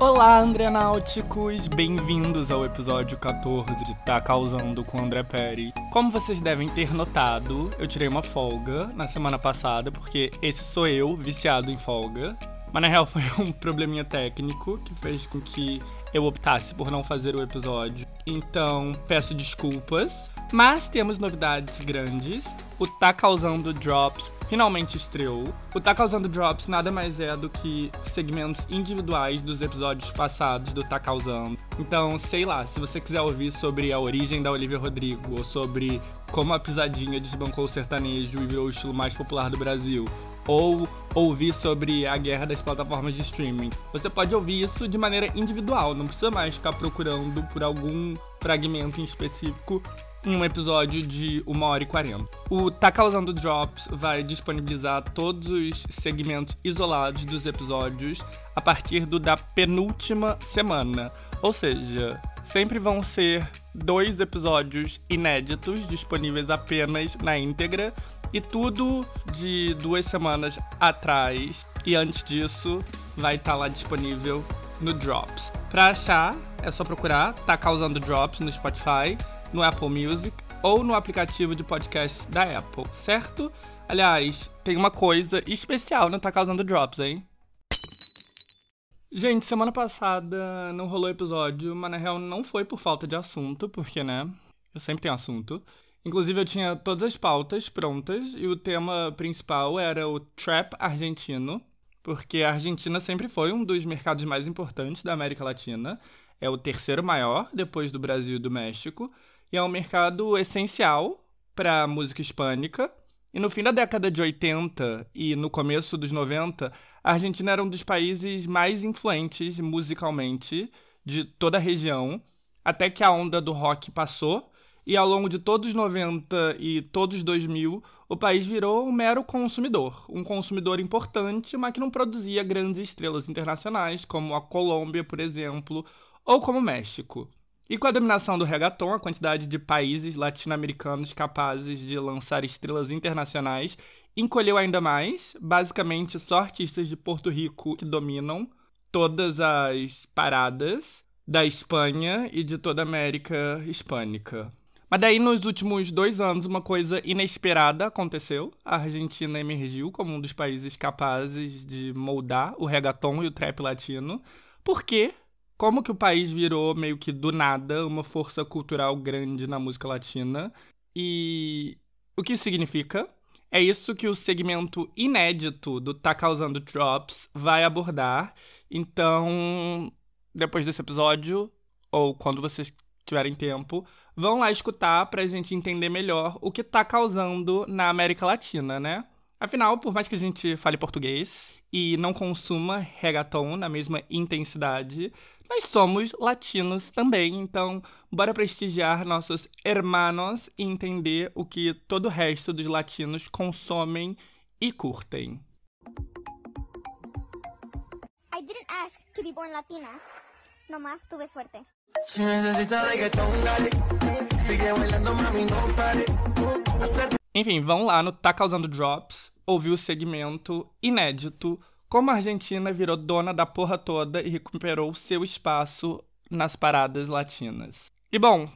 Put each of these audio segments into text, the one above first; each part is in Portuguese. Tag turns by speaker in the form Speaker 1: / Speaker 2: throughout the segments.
Speaker 1: Olá, André Náuticos! Bem-vindos ao episódio 14 de Tá Causando com André Perry. Como vocês devem ter notado, eu tirei uma folga na semana passada, porque esse sou eu, viciado em folga. Mas na real foi um probleminha técnico que fez com que eu optasse por não fazer o episódio. Então, peço desculpas. Mas temos novidades grandes. O Tá Causando Drops finalmente estreou. O Tá Causando Drops nada mais é do que segmentos individuais dos episódios passados do Tá Causando. Então, sei lá, se você quiser ouvir sobre a origem da Olivia Rodrigo, ou sobre como a pisadinha desbancou o sertanejo e virou o estilo mais popular do Brasil, ou ouvir sobre a guerra das plataformas de streaming. Você pode ouvir isso de maneira individual, não precisa mais ficar procurando por algum fragmento em específico em um episódio de 1 hora e 40. O Tá Causando Drops vai disponibilizar todos os segmentos isolados dos episódios a partir do da penúltima semana. Ou seja, sempre vão ser dois episódios inéditos disponíveis apenas na íntegra e tudo de duas semanas atrás e antes disso vai estar tá lá disponível no Drops. Para achar, é só procurar Tá Causando Drops no Spotify no Apple Music ou no aplicativo de podcast da Apple, certo? Aliás, tem uma coisa especial não Tá Causando Drops, hein? Gente, semana passada não rolou episódio, mas na real não foi por falta de assunto, porque, né? Eu sempre tenho assunto. Inclusive, eu tinha todas as pautas prontas e o tema principal era o trap argentino, porque a Argentina sempre foi um dos mercados mais importantes da América Latina. É o terceiro maior, depois do Brasil e do México e é um mercado essencial para a música hispânica. E no fim da década de 80 e no começo dos 90, a Argentina era um dos países mais influentes musicalmente de toda a região, até que a onda do rock passou e ao longo de todos os 90 e todos os 2000, o país virou um mero consumidor, um consumidor importante, mas que não produzia grandes estrelas internacionais, como a Colômbia, por exemplo, ou como o México. E com a dominação do reggaeton, a quantidade de países latino-americanos capazes de lançar estrelas internacionais encolheu ainda mais. Basicamente, só artistas de Porto Rico que dominam todas as paradas da Espanha e de toda a América hispânica. Mas daí, nos últimos dois anos, uma coisa inesperada aconteceu. A Argentina emergiu como um dos países capazes de moldar o reggaeton e o trap latino. Por quê? como que o país virou meio que do nada uma força cultural grande na música latina. E o que isso significa? É isso que o segmento inédito do Tá Causando Drops vai abordar. Então, depois desse episódio, ou quando vocês tiverem tempo, vão lá escutar pra gente entender melhor o que tá causando na América Latina, né? Afinal, por mais que a gente fale português e não consuma reggaeton na mesma intensidade, nós somos latinos também, então bora prestigiar nossos hermanos e entender o que todo o resto dos latinos consomem e curtem. I didn't ask to be born latina. Nomás tuve suerte. Enfim, vão lá no Tá Causando Drops, ouvir o segmento inédito como a Argentina virou dona da porra toda e recuperou seu espaço nas paradas latinas. E bom,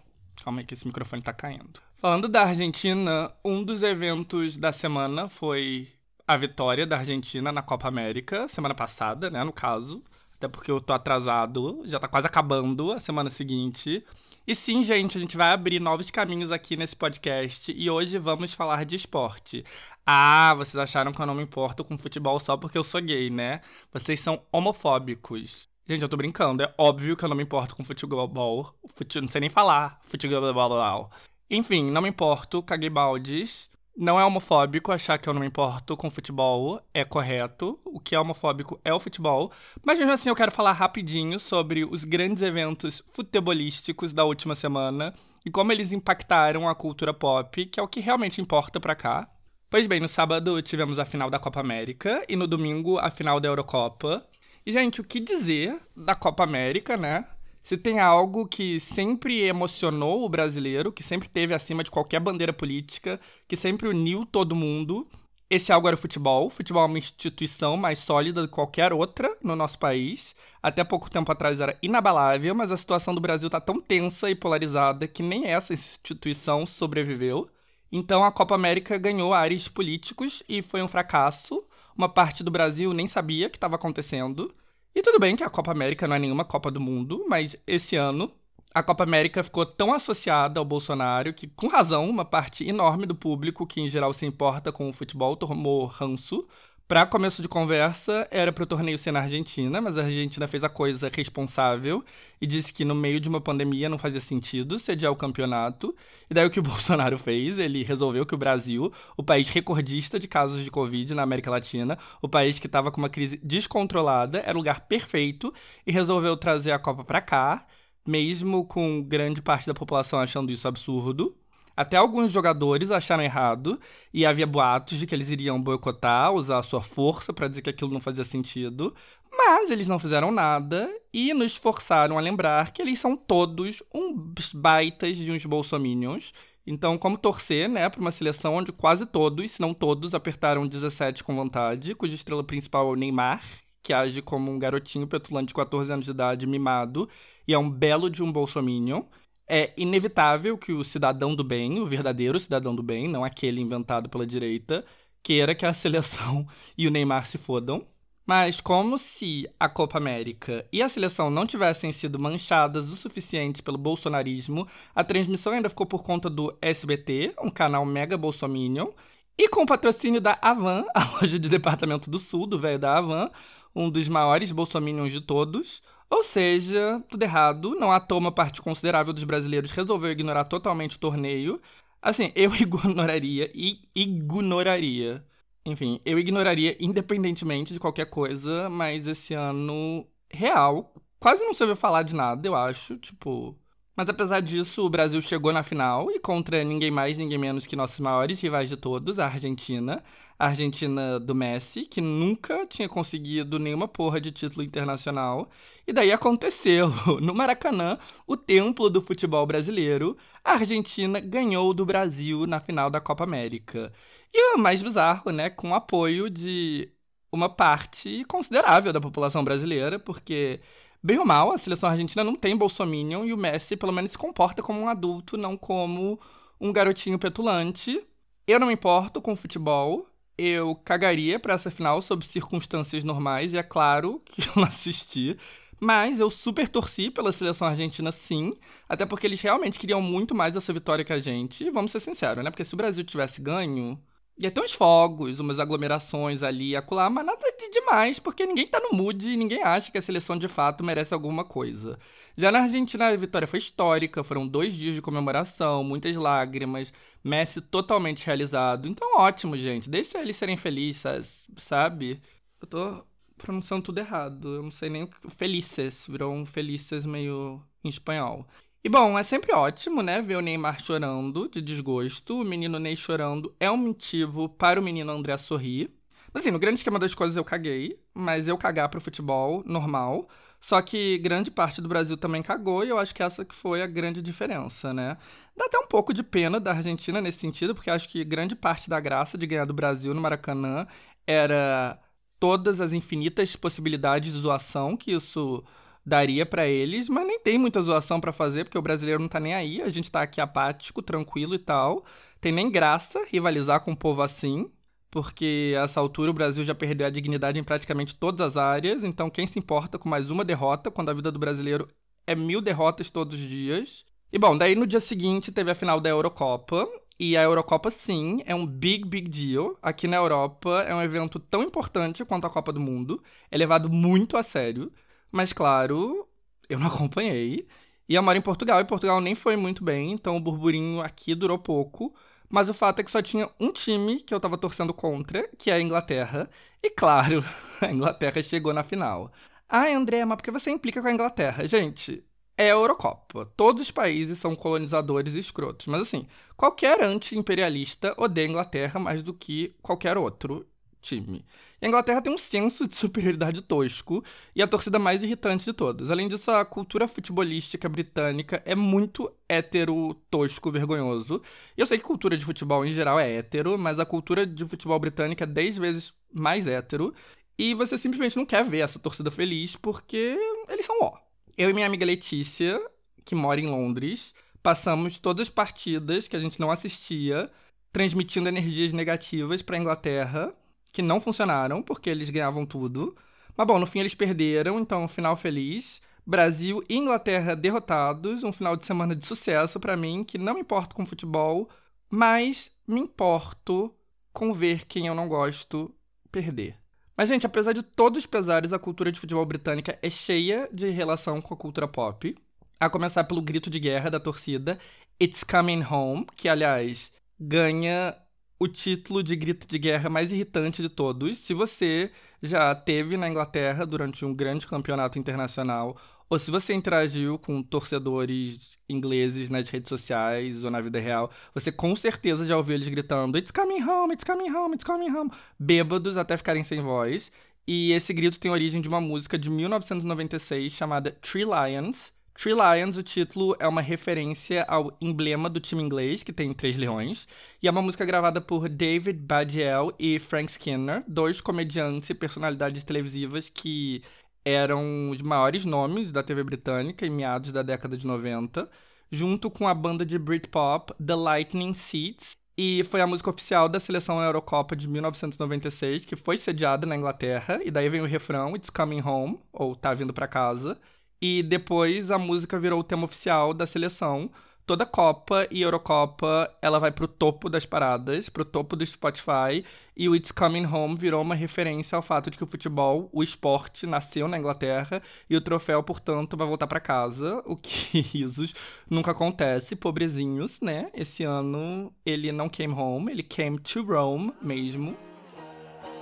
Speaker 1: calma aí que esse microfone tá caindo. Falando da Argentina, um dos eventos da semana foi a vitória da Argentina na Copa América, semana passada, né, no caso. Até porque eu tô atrasado, já tá quase acabando a semana seguinte. E sim, gente, a gente vai abrir novos caminhos aqui nesse podcast e hoje vamos falar de esporte. Ah, vocês acharam que eu não me importo com futebol só porque eu sou gay, né? Vocês são homofóbicos. Gente, eu tô brincando. É óbvio que eu não me importo com futebol. Fute... Não sei nem falar. Futebol. Enfim, não me importo. Caguei baldes. Não é homofóbico achar que eu não me importo com futebol. É correto. O que é homofóbico é o futebol. Mas mesmo assim, eu quero falar rapidinho sobre os grandes eventos futebolísticos da última semana e como eles impactaram a cultura pop, que é o que realmente importa pra cá. Pois bem, no sábado tivemos a final da Copa América e no domingo a final da Eurocopa. E, gente, o que dizer da Copa América, né? Se tem algo que sempre emocionou o brasileiro, que sempre teve acima de qualquer bandeira política, que sempre uniu todo mundo, esse algo era o futebol. O futebol é uma instituição mais sólida do que qualquer outra no nosso país. Até pouco tempo atrás era inabalável, mas a situação do Brasil está tão tensa e polarizada que nem essa instituição sobreviveu. Então a Copa América ganhou ares políticos e foi um fracasso. Uma parte do Brasil nem sabia que estava acontecendo. E tudo bem que a Copa América não é nenhuma Copa do Mundo, mas esse ano a Copa América ficou tão associada ao Bolsonaro que, com razão, uma parte enorme do público que em geral se importa com o futebol tomou ranço. Para começo de conversa, era para o torneio ser na Argentina, mas a Argentina fez a coisa responsável e disse que no meio de uma pandemia não fazia sentido sediar o campeonato. E daí o que o Bolsonaro fez? Ele resolveu que o Brasil, o país recordista de casos de Covid na América Latina, o país que estava com uma crise descontrolada, era o lugar perfeito e resolveu trazer a Copa para cá mesmo com grande parte da população achando isso absurdo. Até alguns jogadores acharam errado e havia boatos de que eles iriam boicotar, usar a sua força para dizer que aquilo não fazia sentido. Mas eles não fizeram nada e nos forçaram a lembrar que eles são todos uns baitas de uns bolsominions. Então, como torcer, né, para uma seleção onde quase todos, se não todos, apertaram 17 com vontade, cuja estrela principal é o Neymar, que age como um garotinho petulante de 14 anos de idade, mimado, e é um belo de um bolsominion. É inevitável que o cidadão do bem, o verdadeiro cidadão do bem, não aquele inventado pela direita, queira que a seleção e o Neymar se fodam. Mas como se a Copa América e a seleção não tivessem sido manchadas o suficiente pelo bolsonarismo, a transmissão ainda ficou por conta do SBT, um canal mega bolsominion, e com o patrocínio da Avan, a loja de departamento do sul, do velho da Avan, um dos maiores bolsominions de todos. Ou seja, tudo errado. Não há uma parte considerável dos brasileiros resolveu ignorar totalmente o torneio. Assim, eu ignoraria e ignoraria. Enfim, eu ignoraria independentemente de qualquer coisa, mas esse ano real, quase não se ouviu falar de nada, eu acho, tipo, mas apesar disso, o Brasil chegou na final e contra ninguém mais, ninguém menos que nossos maiores rivais de todos, a Argentina. A Argentina do Messi, que nunca tinha conseguido nenhuma porra de título internacional. E daí aconteceu. No Maracanã, o templo do futebol brasileiro, a Argentina ganhou do Brasil na final da Copa América. E o mais bizarro, né, com o apoio de uma parte considerável da população brasileira, porque Bem ou mal, a seleção argentina não tem bolsominion e o Messi pelo menos se comporta como um adulto, não como um garotinho petulante. Eu não me importo com o futebol. Eu cagaria para essa final sob circunstâncias normais e é claro que eu não assisti. Mas eu super torci pela seleção argentina, sim. Até porque eles realmente queriam muito mais essa vitória que a gente. Vamos ser sinceros, né? Porque se o Brasil tivesse ganho, Ia ter uns fogos, umas aglomerações ali e acolá, mas nada de demais, porque ninguém tá no mood e ninguém acha que a seleção de fato merece alguma coisa. Já na Argentina, a vitória foi histórica, foram dois dias de comemoração, muitas lágrimas, Messi totalmente realizado. Então, ótimo, gente. Deixa eles serem felizes, sabe? Eu tô pronunciando tudo errado. Eu não sei nem o que. Felices, virou um felices meio em espanhol. E bom, é sempre ótimo, né, ver o Neymar chorando de desgosto. O menino Ney chorando é um motivo para o menino André sorrir. Assim, no grande esquema das coisas eu caguei, mas eu cagar pro futebol, normal. Só que grande parte do Brasil também cagou e eu acho que essa que foi a grande diferença, né? Dá até um pouco de pena da Argentina nesse sentido, porque acho que grande parte da graça de ganhar do Brasil no Maracanã era todas as infinitas possibilidades de zoação que isso daria para eles, mas nem tem muita zoação para fazer, porque o brasileiro não tá nem aí, a gente tá aqui apático, tranquilo e tal. Tem nem graça rivalizar com um povo assim, porque a essa altura o Brasil já perdeu a dignidade em praticamente todas as áreas, então quem se importa com mais uma derrota, quando a vida do brasileiro é mil derrotas todos os dias. E bom, daí no dia seguinte teve a final da Eurocopa, e a Eurocopa, sim, é um big, big deal. Aqui na Europa é um evento tão importante quanto a Copa do Mundo. É levado muito a sério. Mas, claro, eu não acompanhei. E eu moro em Portugal, e Portugal nem foi muito bem, então o burburinho aqui durou pouco. Mas o fato é que só tinha um time que eu tava torcendo contra, que é a Inglaterra. E claro, a Inglaterra chegou na final. Ah, André, mas por que você implica com a Inglaterra? Gente, é a Eurocopa. Todos os países são colonizadores e escrotos. Mas assim, qualquer anti-imperialista odeia a Inglaterra mais do que qualquer outro time. E a Inglaterra tem um senso de superioridade tosco e a torcida mais irritante de todos. Além disso, a cultura futebolística britânica é muito hétero, tosco, vergonhoso. E eu sei que cultura de futebol em geral é hétero, mas a cultura de futebol britânica é 10 vezes mais hétero. E você simplesmente não quer ver essa torcida feliz porque eles são ó. Eu e minha amiga Letícia, que mora em Londres, passamos todas as partidas que a gente não assistia transmitindo energias negativas para a Inglaterra, que não funcionaram porque eles ganhavam tudo. Mas bom, no fim eles perderam, então final feliz. Brasil e Inglaterra derrotados, um final de semana de sucesso para mim, que não me importo com futebol, mas me importo com ver quem eu não gosto perder. Mas, gente, apesar de todos os pesares, a cultura de futebol britânica é cheia de relação com a cultura pop. A começar pelo grito de guerra da torcida It's Coming Home, que, aliás, ganha o título de grito de guerra mais irritante de todos. Se você já teve na Inglaterra durante um grande campeonato internacional, ou se você interagiu com torcedores ingleses nas redes sociais ou na vida real, você com certeza já ouviu eles gritando It's coming home, it's coming home, it's coming home, bêbados até ficarem sem voz. E esse grito tem origem de uma música de 1996 chamada Three Lions. Three Lions, o título é uma referência ao emblema do time inglês, que tem três leões, e é uma música gravada por David Badiel e Frank Skinner, dois comediantes e personalidades televisivas que eram os maiores nomes da TV britânica em meados da década de 90, junto com a banda de Britpop The Lightning Seeds, e foi a música oficial da seleção na Eurocopa de 1996, que foi sediada na Inglaterra, e daí vem o refrão It's Coming Home, ou Tá Vindo Pra Casa, e depois a música virou o tema oficial da seleção, toda Copa e Eurocopa ela vai pro topo das paradas, pro topo do Spotify, e o It's Coming Home virou uma referência ao fato de que o futebol, o esporte, nasceu na Inglaterra e o troféu, portanto, vai voltar para casa, o que, risos, nunca acontece, pobrezinhos, né? Esse ano ele não came home, ele came to Rome mesmo.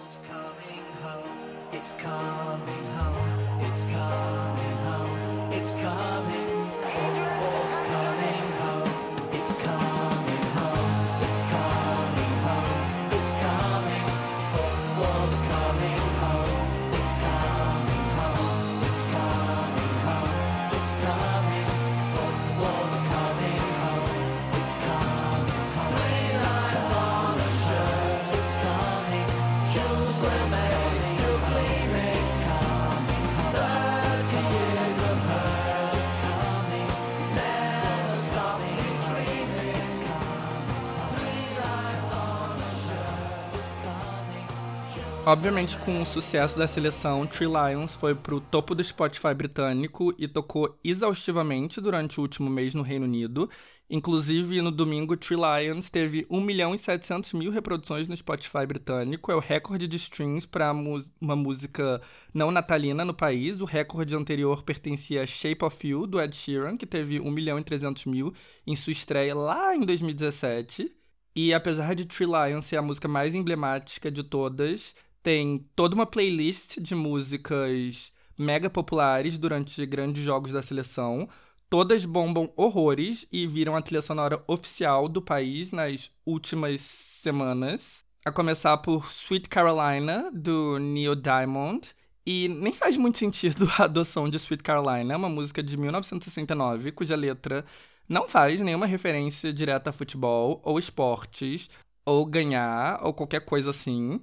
Speaker 1: It's coming home, it's coming home, it's coming home, it's coming it's coming. Obviamente, com o sucesso da seleção, Three Lions foi pro topo do Spotify britânico e tocou exaustivamente durante o último mês no Reino Unido. Inclusive, no domingo, Three Lions teve 1 milhão e 700 mil reproduções no Spotify britânico. É o recorde de streams para uma música não natalina no país. O recorde anterior pertencia a Shape of You, do Ed Sheeran, que teve 1 milhão e 300 mil em sua estreia lá em 2017. E apesar de Three Lions ser a música mais emblemática de todas, tem toda uma playlist de músicas mega populares durante grandes jogos da seleção. Todas bombam horrores e viram a trilha sonora oficial do país nas últimas semanas. A começar por Sweet Carolina, do Neil Diamond. E nem faz muito sentido a adoção de Sweet Carolina, uma música de 1969, cuja letra não faz nenhuma referência direta a futebol ou esportes, ou ganhar, ou qualquer coisa assim.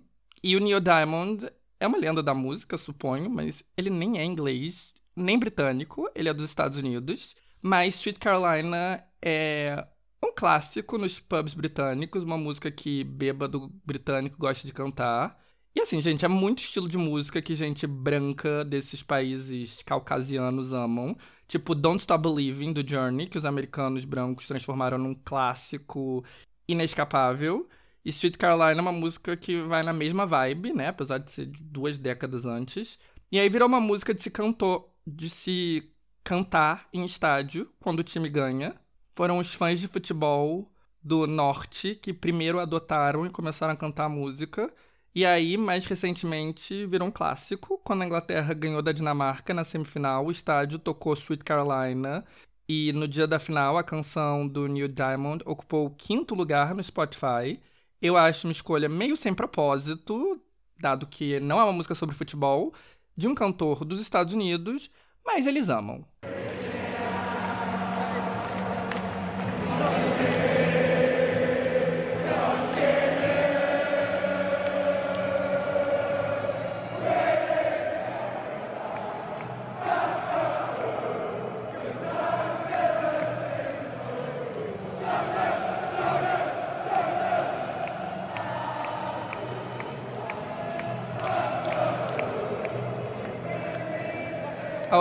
Speaker 1: E o Neil Diamond é uma lenda da música, suponho, mas ele nem é inglês, nem britânico, ele é dos Estados Unidos. Mas Sweet Carolina é um clássico nos pubs britânicos, uma música que bêbado britânico gosta de cantar. E assim, gente, é muito estilo de música que gente branca desses países caucasianos amam. Tipo Don't Stop Believing, do Journey, que os americanos brancos transformaram num clássico inescapável. Sweet Caroline é uma música que vai na mesma vibe, né? Apesar de ser duas décadas antes. E aí virou uma música de se cantou, de se cantar em estádio quando o time ganha. Foram os fãs de futebol do norte que primeiro adotaram e começaram a cantar a música. E aí, mais recentemente, virou um clássico. Quando a Inglaterra ganhou da Dinamarca na semifinal, o estádio tocou Sweet Carolina. E no dia da final, a canção do Neil Diamond ocupou o quinto lugar no Spotify. Eu acho uma escolha meio sem propósito, dado que não é uma música sobre futebol, de um cantor dos Estados Unidos, mas eles amam.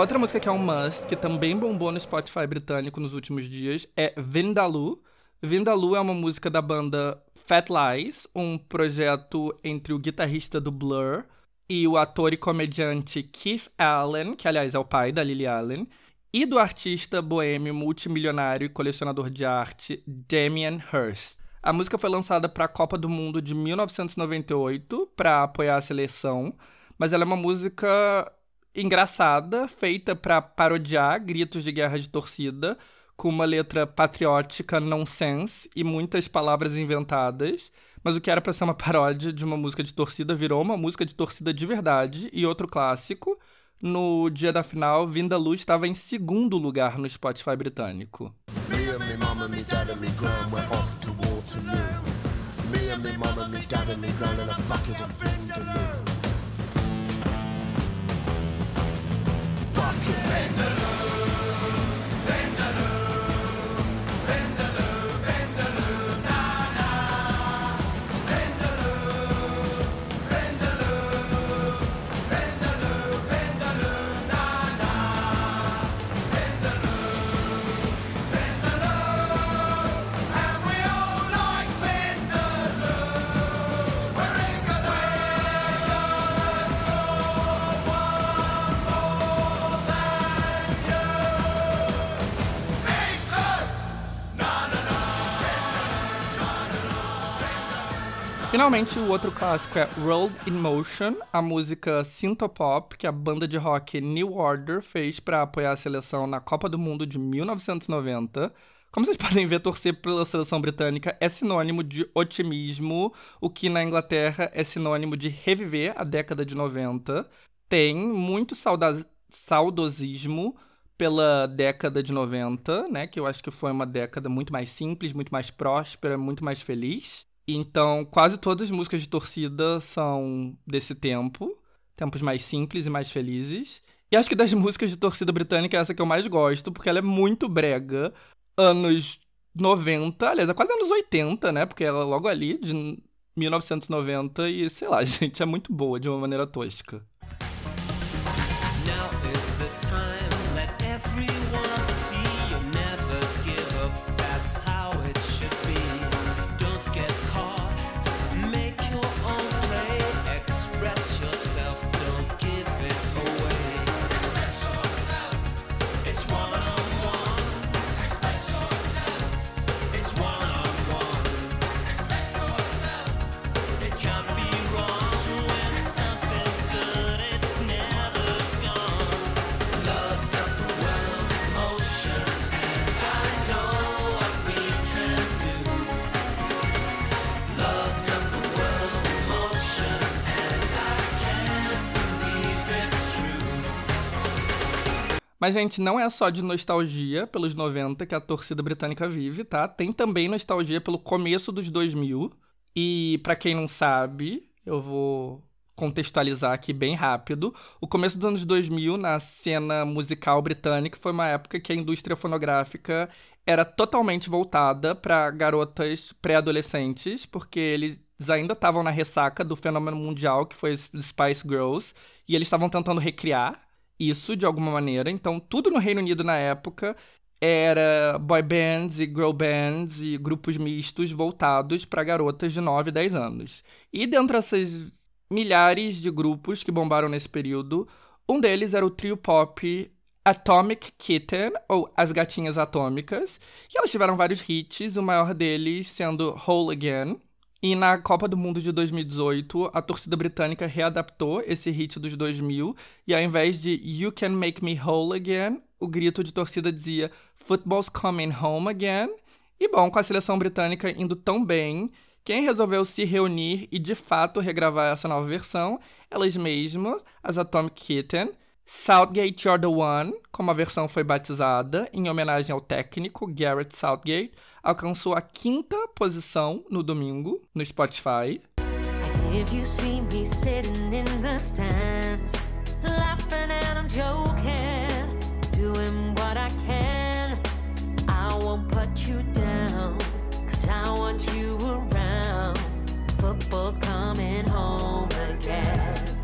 Speaker 1: Outra música que é um must, que também bombou no Spotify britânico nos últimos dias, é Vindaloo. Vindaloo é uma música da banda Fat Lies, um projeto entre o guitarrista do Blur e o ator e comediante Keith Allen, que aliás é o pai da Lily Allen, e do artista boêmio, multimilionário e colecionador de arte Damien Hirst. A música foi lançada para a Copa do Mundo de 1998 para apoiar a seleção, mas ela é uma música engraçada, feita para parodiar gritos de guerra de torcida, com uma letra patriótica nonsense e muitas palavras inventadas. Mas o que era para ser uma paródia de uma música de torcida virou uma música de torcida de verdade e outro clássico. No dia da final, Vinda Luz estava em segundo lugar no Spotify britânico. Me Finalmente, o outro clássico é Rolled in Motion, a música Synthpop que a banda de rock New Order fez para apoiar a seleção na Copa do Mundo de 1990. Como vocês podem ver, torcer pela seleção britânica é sinônimo de otimismo, o que na Inglaterra é sinônimo de reviver a década de 90. Tem muito saudosismo pela década de 90, né, que eu acho que foi uma década muito mais simples, muito mais próspera, muito mais feliz. Então, quase todas as músicas de torcida são desse tempo, tempos mais simples e mais felizes. E acho que das músicas de torcida britânica é essa que eu mais gosto, porque ela é muito brega. Anos 90, aliás, é quase anos 80, né? Porque ela é logo ali, de 1990, e sei lá, gente, é muito boa de uma maneira tosca. Mas, gente, não é só de nostalgia pelos 90 que a torcida britânica vive, tá? Tem também nostalgia pelo começo dos 2000. E, para quem não sabe, eu vou contextualizar aqui bem rápido. O começo dos anos 2000, na cena musical britânica, foi uma época que a indústria fonográfica era totalmente voltada para garotas pré-adolescentes, porque eles ainda estavam na ressaca do fenômeno mundial que foi os Spice Girls, e eles estavam tentando recriar isso de alguma maneira. Então, tudo no Reino Unido na época era boy bands e girl bands e grupos mistos voltados para garotas de 9 e 10 anos. E dentre essas milhares de grupos que bombaram nesse período, um deles era o trio pop Atomic Kitten, ou As Gatinhas Atômicas, e elas tiveram vários hits, o maior deles sendo Whole Again, e na Copa do Mundo de 2018, a torcida britânica readaptou esse hit dos 2000 e ao invés de You Can Make Me Whole Again, o grito de torcida dizia Football's Coming Home Again. E bom, com a seleção britânica indo tão bem quem resolveu se reunir e de fato regravar essa nova versão, elas mesmas, as Atomic Kitten, Southgate You're the One, como a versão foi batizada, em homenagem ao técnico Garrett Southgate, alcançou a quinta posição no domingo no Spotify. Stands, joking, down. Football's coming home again.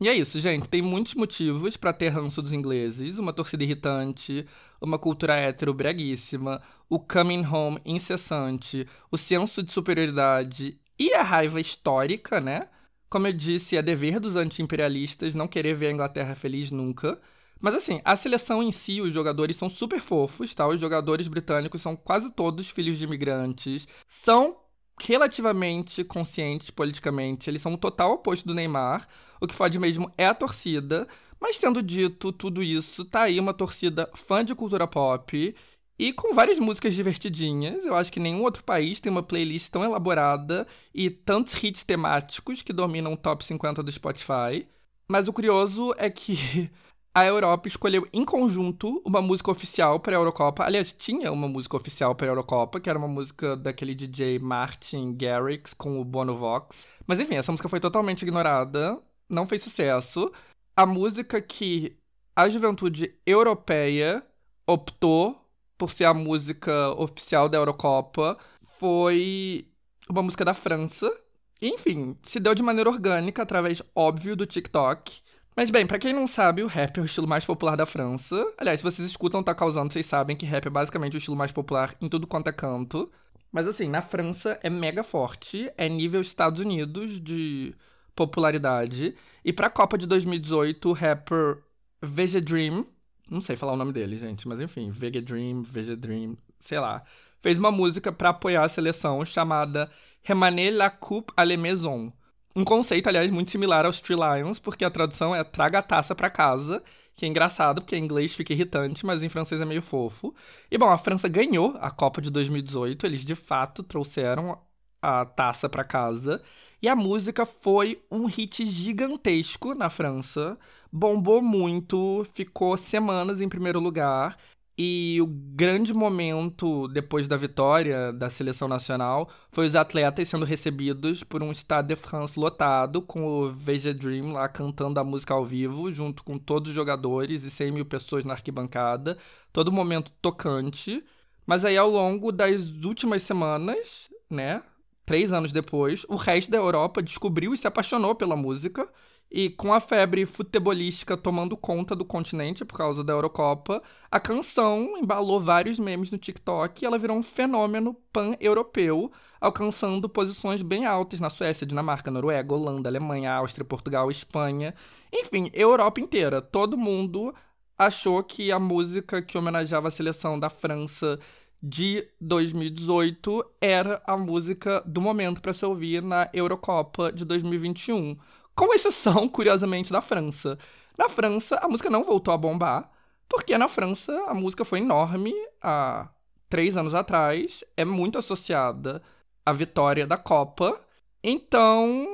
Speaker 1: E é isso, gente. Tem muitos motivos para ter ranço dos ingleses, uma torcida irritante, uma cultura hétero breguíssima, o coming home incessante, o senso de superioridade e a raiva histórica, né? Como eu disse, é dever dos anti-imperialistas não querer ver a Inglaterra feliz nunca. Mas assim, a seleção em si, os jogadores são super fofos, tá? Os jogadores britânicos são quase todos filhos de imigrantes, são relativamente conscientes politicamente, eles são o total oposto do Neymar. O que fode mesmo é a torcida. Mas tendo dito tudo isso, tá aí uma torcida fã de cultura pop e com várias músicas divertidinhas. Eu acho que nenhum outro país tem uma playlist tão elaborada e tantos hits temáticos que dominam o top 50 do Spotify. Mas o curioso é que a Europa escolheu em conjunto uma música oficial para a Eurocopa. Aliás, tinha uma música oficial para a Eurocopa, que era uma música daquele DJ Martin Garrix com o Bono Vox. Mas enfim, essa música foi totalmente ignorada não fez sucesso. A música que a juventude europeia optou por ser a música oficial da Eurocopa foi uma música da França. Enfim, se deu de maneira orgânica, através, óbvio, do TikTok. Mas bem, para quem não sabe, o rap é o estilo mais popular da França. Aliás, se vocês escutam Tá Causando, vocês sabem que rap é basicamente o estilo mais popular em tudo quanto é canto. Mas assim, na França é mega forte, é nível Estados Unidos de popularidade. E pra Copa de 2018, o rapper Vega Dream, não sei falar o nome dele, gente, mas enfim, Vega Dream, Vega Dream, sei lá, fez uma música para apoiar a seleção chamada Remaner la coupe à la maison. Um conceito, aliás, muito similar aos Three Lions, porque a tradução é traga a taça para casa, que é engraçado, porque em inglês fica irritante, mas em francês é meio fofo. E bom, a França ganhou a Copa de 2018, eles de fato trouxeram a taça para casa. E a música foi um hit gigantesco na França, bombou muito, ficou semanas em primeiro lugar. E o grande momento depois da vitória da seleção nacional foi os atletas sendo recebidos por um Stade de France lotado, com o VG Dream lá cantando a música ao vivo, junto com todos os jogadores e 100 mil pessoas na arquibancada. Todo momento tocante. Mas aí, ao longo das últimas semanas, né, três anos depois, o resto da Europa descobriu e se apaixonou pela música. E com a febre futebolística tomando conta do continente por causa da Eurocopa, a canção embalou vários memes no TikTok e ela virou um fenômeno pan-europeu, alcançando posições bem altas na Suécia, Dinamarca, Noruega, Holanda, Alemanha, Áustria, Portugal, Espanha. Enfim, Europa inteira. Todo mundo achou que a música que homenageava a seleção da França de 2018 era a música do momento para se ouvir na Eurocopa de 2021. Com exceção, curiosamente, da França. Na França, a música não voltou a bombar, porque na França a música foi enorme há três anos atrás, é muito associada à vitória da Copa. Então,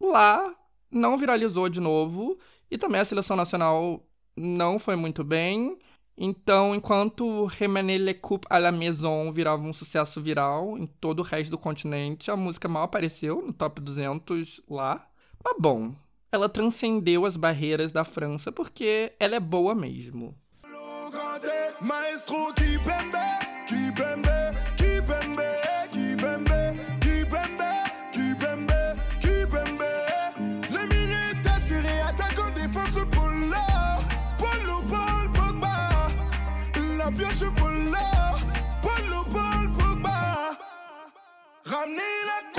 Speaker 1: lá não viralizou de novo e também a seleção nacional não foi muito bem. Então, enquanto Remaner le Coupe à la Maison virava um sucesso viral em todo o resto do continente, a música mal apareceu no top 200 lá. Mas bom, ela transcendeu as barreiras da França porque ela é boa mesmo. Maestro I'm a.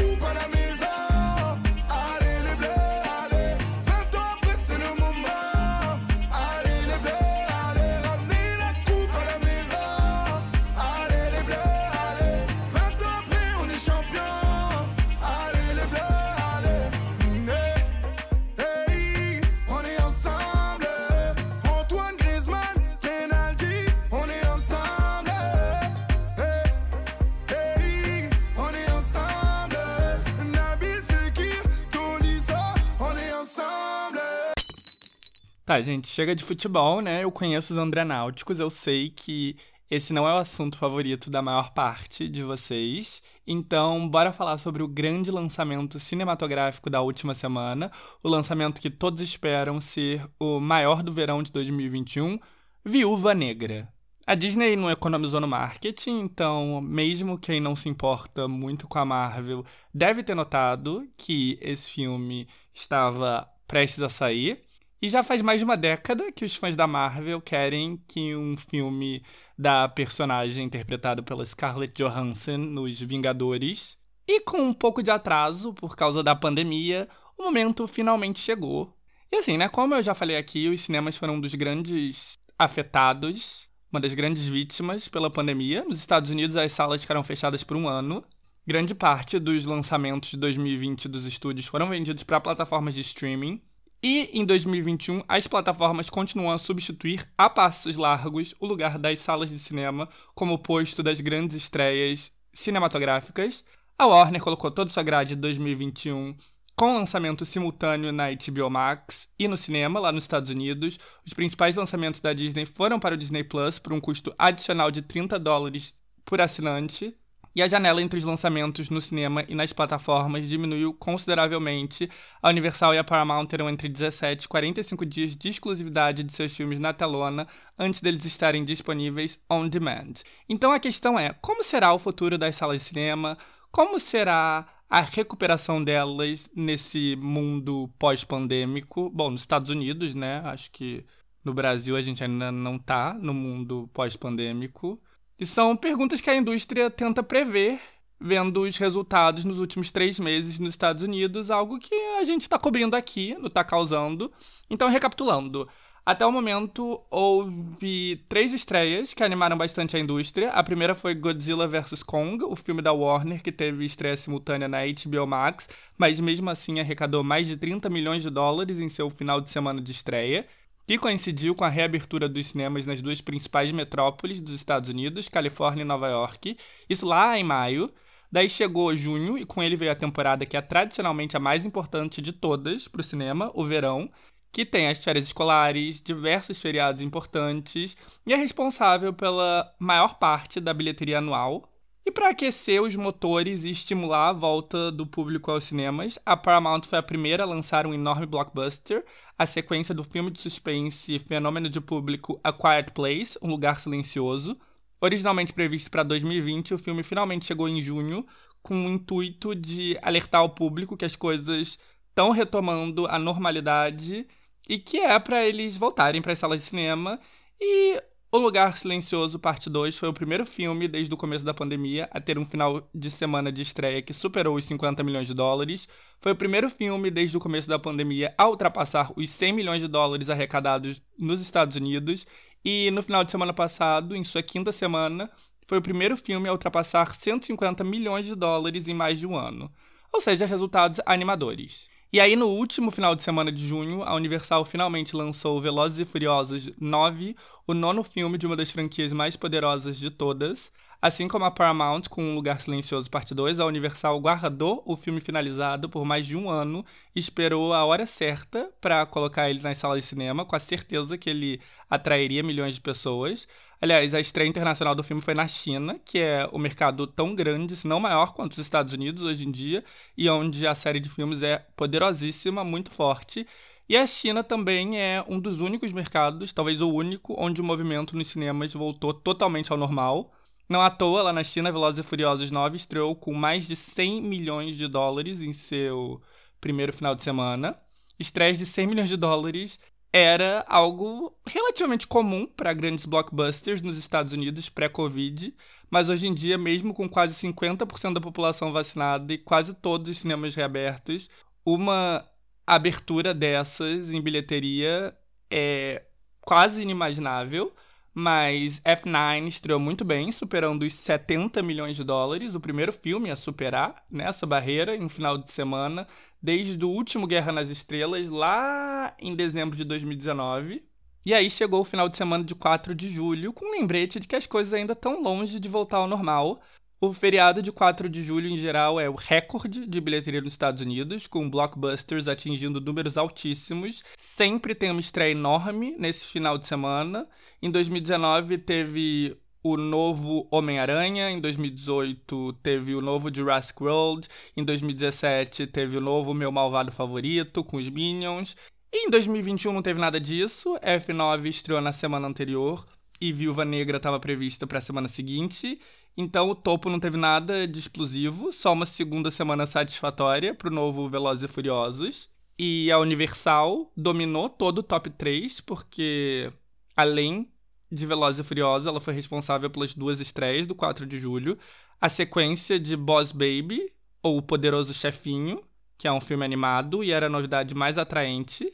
Speaker 1: Tá, gente, chega de futebol, né? Eu conheço os Andrenáuticos, eu sei que esse não é o assunto favorito da maior parte de vocês. Então, bora falar sobre o grande lançamento cinematográfico da última semana, o lançamento que todos esperam ser o maior do verão de 2021, Viúva Negra. A Disney não economizou no marketing, então, mesmo quem não se importa muito com a Marvel deve ter notado que esse filme estava prestes a sair. E já faz mais de uma década que os fãs da Marvel querem que um filme da personagem interpretada pela Scarlett Johansson nos Vingadores. E com um pouco de atraso por causa da pandemia, o momento finalmente chegou. E assim, né, como eu já falei aqui, os cinemas foram um dos grandes afetados, uma das grandes vítimas pela pandemia. Nos Estados Unidos, as salas ficaram fechadas por um ano. Grande parte dos lançamentos de 2020 dos estúdios foram vendidos para plataformas de streaming. E em 2021, as plataformas continuam a substituir a passos largos o lugar das salas de cinema como posto das grandes estreias cinematográficas. A Warner colocou toda sua grade de 2021 com lançamento simultâneo na HBO Max e no cinema lá nos Estados Unidos. Os principais lançamentos da Disney foram para o Disney Plus por um custo adicional de 30 dólares por assinante. E a janela entre os lançamentos no cinema e nas plataformas diminuiu consideravelmente. A Universal e a Paramount terão entre 17 e 45 dias de exclusividade de seus filmes na telona antes deles estarem disponíveis on demand. Então a questão é: como será o futuro das salas de cinema? Como será a recuperação delas nesse mundo pós-pandêmico? Bom, nos Estados Unidos, né? Acho que no Brasil a gente ainda não está no mundo pós-pandêmico. E são perguntas que a indústria tenta prever, vendo os resultados nos últimos três meses nos Estados Unidos, algo que a gente está cobrindo aqui, não está causando. Então, recapitulando. Até o momento, houve três estreias que animaram bastante a indústria. A primeira foi Godzilla vs. Kong, o filme da Warner, que teve estreia simultânea na HBO Max, mas mesmo assim arrecadou mais de 30 milhões de dólares em seu final de semana de estreia que coincidiu com a reabertura dos cinemas nas duas principais metrópoles dos Estados Unidos, Califórnia e Nova York, isso lá em maio. Daí chegou junho e com ele veio a temporada que é tradicionalmente a mais importante de todas para o cinema, o verão, que tem as férias escolares, diversos feriados importantes e é responsável pela maior parte da bilheteria anual. E para aquecer os motores e estimular a volta do público aos cinemas, a Paramount foi a primeira a lançar um enorme blockbuster, a sequência do filme de suspense fenômeno de público A Quiet Place, Um Lugar Silencioso. Originalmente previsto para 2020, o filme finalmente chegou em junho com o intuito de alertar o público que as coisas estão retomando a normalidade e que é para eles voltarem para as salas de cinema. E O Lugar Silencioso, parte 2, foi o primeiro filme desde o começo da pandemia a ter um final de semana de estreia que superou os 50 milhões de dólares. Foi o primeiro filme desde o começo da pandemia a ultrapassar os 100 milhões de dólares arrecadados nos Estados Unidos. E no final de semana passado, em sua quinta semana, foi o primeiro filme a ultrapassar 150 milhões de dólares em mais de um ano. Ou seja, resultados animadores. E aí, no último final de semana de junho, a Universal finalmente lançou Velozes e Furiosos 9, o nono filme de uma das franquias mais poderosas de todas. Assim como a Paramount com Um Lugar Silencioso Parte 2, a Universal guardou o filme finalizado por mais de um ano e esperou a hora certa para colocar ele nas salas de cinema, com a certeza que ele atrairia milhões de pessoas. Aliás, a estreia internacional do filme foi na China, que é o um mercado tão grande, se não maior quanto os Estados Unidos hoje em dia, e onde a série de filmes é poderosíssima, muito forte. E a China também é um dos únicos mercados, talvez o único, onde o movimento nos cinemas voltou totalmente ao normal. Não à toa, lá na China, Velozes e Furiosos 9 estreou com mais de 100 milhões de dólares em seu primeiro final de semana. Estreias de 100 milhões de dólares era algo relativamente comum para grandes blockbusters nos Estados Unidos pré-Covid, mas hoje em dia, mesmo com quase 50% da população vacinada e quase todos os cinemas reabertos, uma abertura dessas em bilheteria é quase inimaginável. Mas F9 estreou muito bem, superando os 70 milhões de dólares, o primeiro filme a superar nessa barreira em final de semana, desde o último Guerra nas Estrelas, lá em dezembro de 2019. E aí chegou o final de semana de 4 de julho, com um lembrete de que as coisas ainda estão longe de voltar ao normal. O feriado de 4 de julho, em geral, é o recorde de bilheteria nos Estados Unidos, com blockbusters atingindo números altíssimos. Sempre tem uma estreia enorme nesse final de semana. Em 2019 teve o novo Homem-Aranha, em 2018 teve o novo Jurassic World, em 2017 teve o novo Meu Malvado Favorito com os Minions. E em 2021 não teve nada disso. F9 estreou na semana anterior e Viúva Negra estava prevista para a semana seguinte. Então o topo não teve nada de explosivo, só uma segunda semana satisfatória para o novo Velozes e Furiosos. E a Universal dominou todo o top 3, porque além de Velozes e Furiosos, ela foi responsável pelas duas estreias do 4 de julho, a sequência de Boss Baby, ou O Poderoso Chefinho, que é um filme animado e era a novidade mais atraente,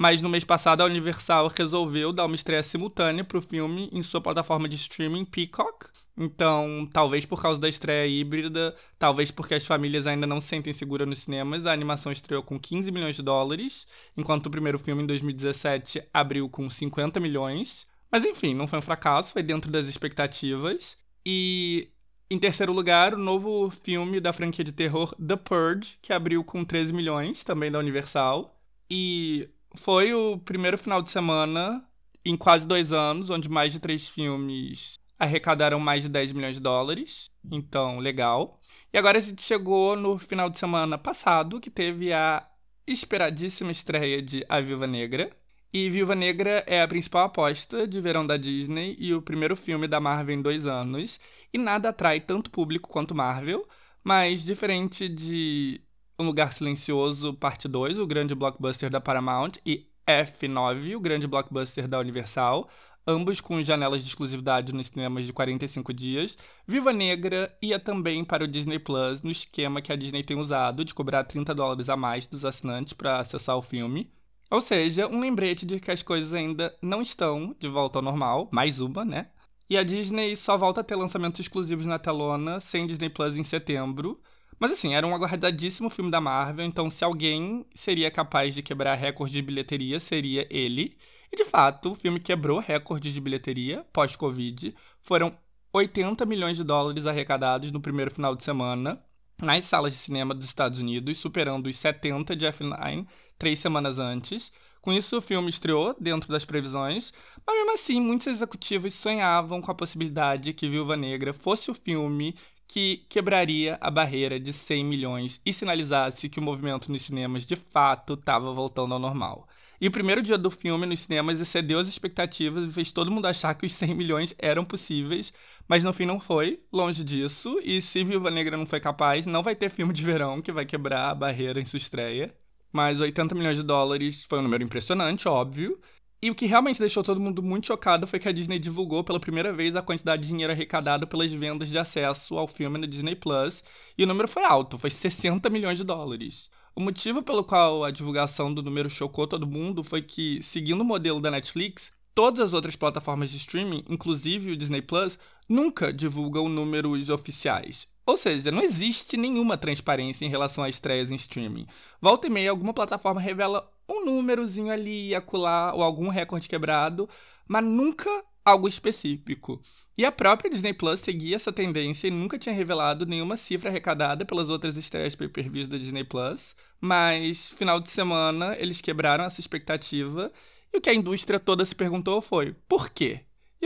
Speaker 1: mas no mês passado a Universal resolveu dar uma estreia simultânea para o filme em sua plataforma de streaming Peacock. Então, talvez por causa da estreia híbrida, talvez porque as famílias ainda não se sentem seguras nos cinemas, a animação estreou com 15 milhões de dólares, enquanto o primeiro filme em 2017 abriu com 50 milhões. Mas enfim, não foi um fracasso, foi dentro das expectativas. E em terceiro lugar, o novo filme da franquia de terror The Purge, que abriu com 13 milhões, também da Universal. E foi o primeiro final de semana em quase dois anos, onde mais de três filmes arrecadaram mais de 10 milhões de dólares. Então, legal. E agora a gente chegou no final de semana passado, que teve a esperadíssima estreia de A Viúva Negra. E Viúva Negra é a principal aposta de verão da Disney e o primeiro filme da Marvel em dois anos. E nada atrai tanto público quanto Marvel, mas diferente de um Lugar Silencioso, parte 2, o grande blockbuster da Paramount, e F9, o grande blockbuster da Universal, ambos com janelas de exclusividade nos cinemas de 45 dias. Viva Negra ia também para o Disney Plus, no esquema que a Disney tem usado de cobrar 30 dólares a mais dos assinantes para acessar o filme. Ou seja, um lembrete de que as coisas ainda não estão de volta ao normal, mais uma, né? E a Disney só volta a ter lançamentos exclusivos na telona sem Disney Plus em setembro. Mas assim, era um aguardadíssimo filme da Marvel, então se alguém seria capaz de quebrar recorde de bilheteria, seria ele. E de fato, o filme quebrou recorde de bilheteria pós-Covid. Foram 80 milhões de dólares arrecadados no primeiro final de semana nas salas de cinema dos Estados Unidos, superando os 70 de F9 três semanas antes. Com isso, o filme estreou dentro das previsões, mas mesmo assim, muitos executivos sonhavam com a possibilidade de que Viúva Negra fosse o filme que quebraria a barreira de 100 milhões e sinalizasse que o movimento nos cinemas de fato estava voltando ao normal. E o primeiro dia do filme nos cinemas excedeu as expectativas e fez todo mundo achar que os 100 milhões eram possíveis, mas no fim não foi, longe disso. E se Viúva Negra não foi capaz, não vai ter filme de verão que vai quebrar a barreira em sua estreia. Mas 80 milhões de dólares foi um número impressionante, óbvio. E o que realmente deixou todo mundo muito chocado foi que a Disney divulgou pela primeira vez a quantidade de dinheiro arrecadado pelas vendas de acesso ao filme no Disney Plus, e o número foi alto, foi 60 milhões de dólares. O motivo pelo qual a divulgação do número chocou todo mundo foi que, seguindo o modelo da Netflix, todas as outras plataformas de streaming, inclusive o Disney Plus, nunca divulgam números oficiais. Ou seja, não existe nenhuma transparência em relação a estreias em streaming. Volta e meia, alguma plataforma revela um númerozinho ali acolá, ou algum recorde quebrado, mas nunca algo específico. E a própria Disney Plus seguia essa tendência e nunca tinha revelado nenhuma cifra arrecadada pelas outras estreias pay-per-views da Disney Plus, mas final de semana eles quebraram essa expectativa e o que a indústria toda se perguntou foi: por quê?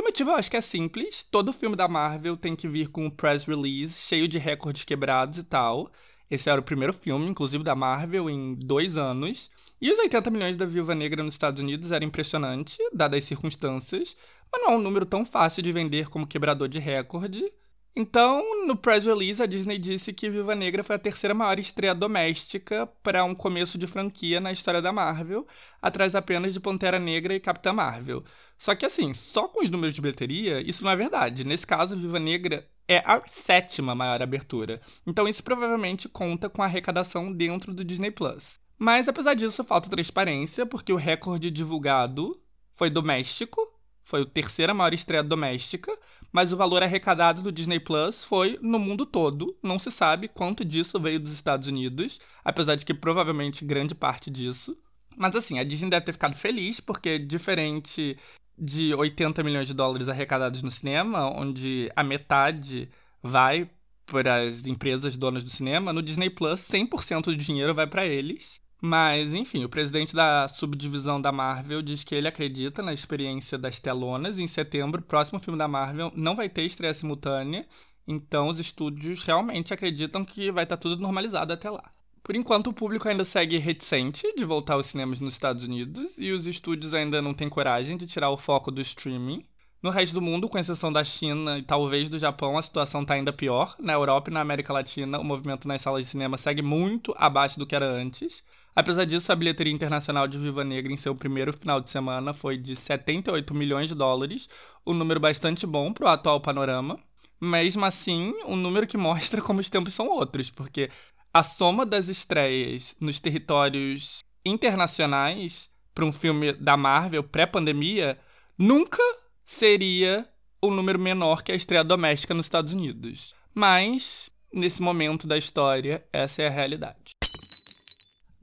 Speaker 1: Motivo eu acho que é simples. Todo filme da Marvel tem que vir com um press release cheio de recordes quebrados e tal. Esse era o primeiro filme, inclusive, da Marvel em dois anos. E os 80 milhões da Viúva Negra nos Estados Unidos era impressionante, dadas as circunstâncias, mas não é um número tão fácil de vender como quebrador de recorde. Então, no press release, a Disney disse que Viúva Negra foi a terceira maior estreia doméstica para um começo de franquia na história da Marvel, atrás apenas de Pantera Negra e Capitã Marvel. Só que assim, só com os números de bilheteria, isso não é verdade. Nesse caso, Viúva Negra é a sétima maior abertura. Então isso provavelmente conta com a arrecadação dentro do Disney Plus. Mas apesar disso, falta transparência, porque o recorde divulgado foi doméstico, foi a terceira maior estreia doméstica, mas o valor arrecadado do Disney Plus foi no mundo todo. Não se sabe quanto disso veio dos Estados Unidos, apesar de que provavelmente grande parte disso. Mas assim, a Disney deve ter ficado feliz, porque diferente de 80 milhões de dólares arrecadados no cinema, onde a metade vai para as empresas donas do cinema, no Disney Plus 100% do dinheiro vai para eles. Mas, enfim, o presidente da subdivisão da Marvel diz que ele acredita na experiência das telonas. Em setembro, o próximo filme da Marvel não vai ter estreia simultânea. Então, os estúdios realmente acreditam que vai estar tá tudo normalizado até lá. Por enquanto, o público ainda segue reticente de voltar aos cinemas nos Estados Unidos e os estúdios ainda não têm coragem de tirar o foco do streaming. No resto do mundo, com exceção da China e talvez do Japão, a situação está ainda pior. Na Europa e na América Latina, o movimento nas salas de cinema segue muito abaixo do que era antes. Apesar disso, a bilheteria internacional de Viva Negra em seu primeiro final de semana foi de 78 milhões de dólares, um número bastante bom para o atual panorama. Mesmo assim, um número que mostra como os tempos são outros, porque a soma das estreias nos territórios internacionais para um filme da Marvel pré-pandemia nunca seria um número menor que a estreia doméstica nos Estados Unidos. Mas, nesse momento da história, essa é a realidade.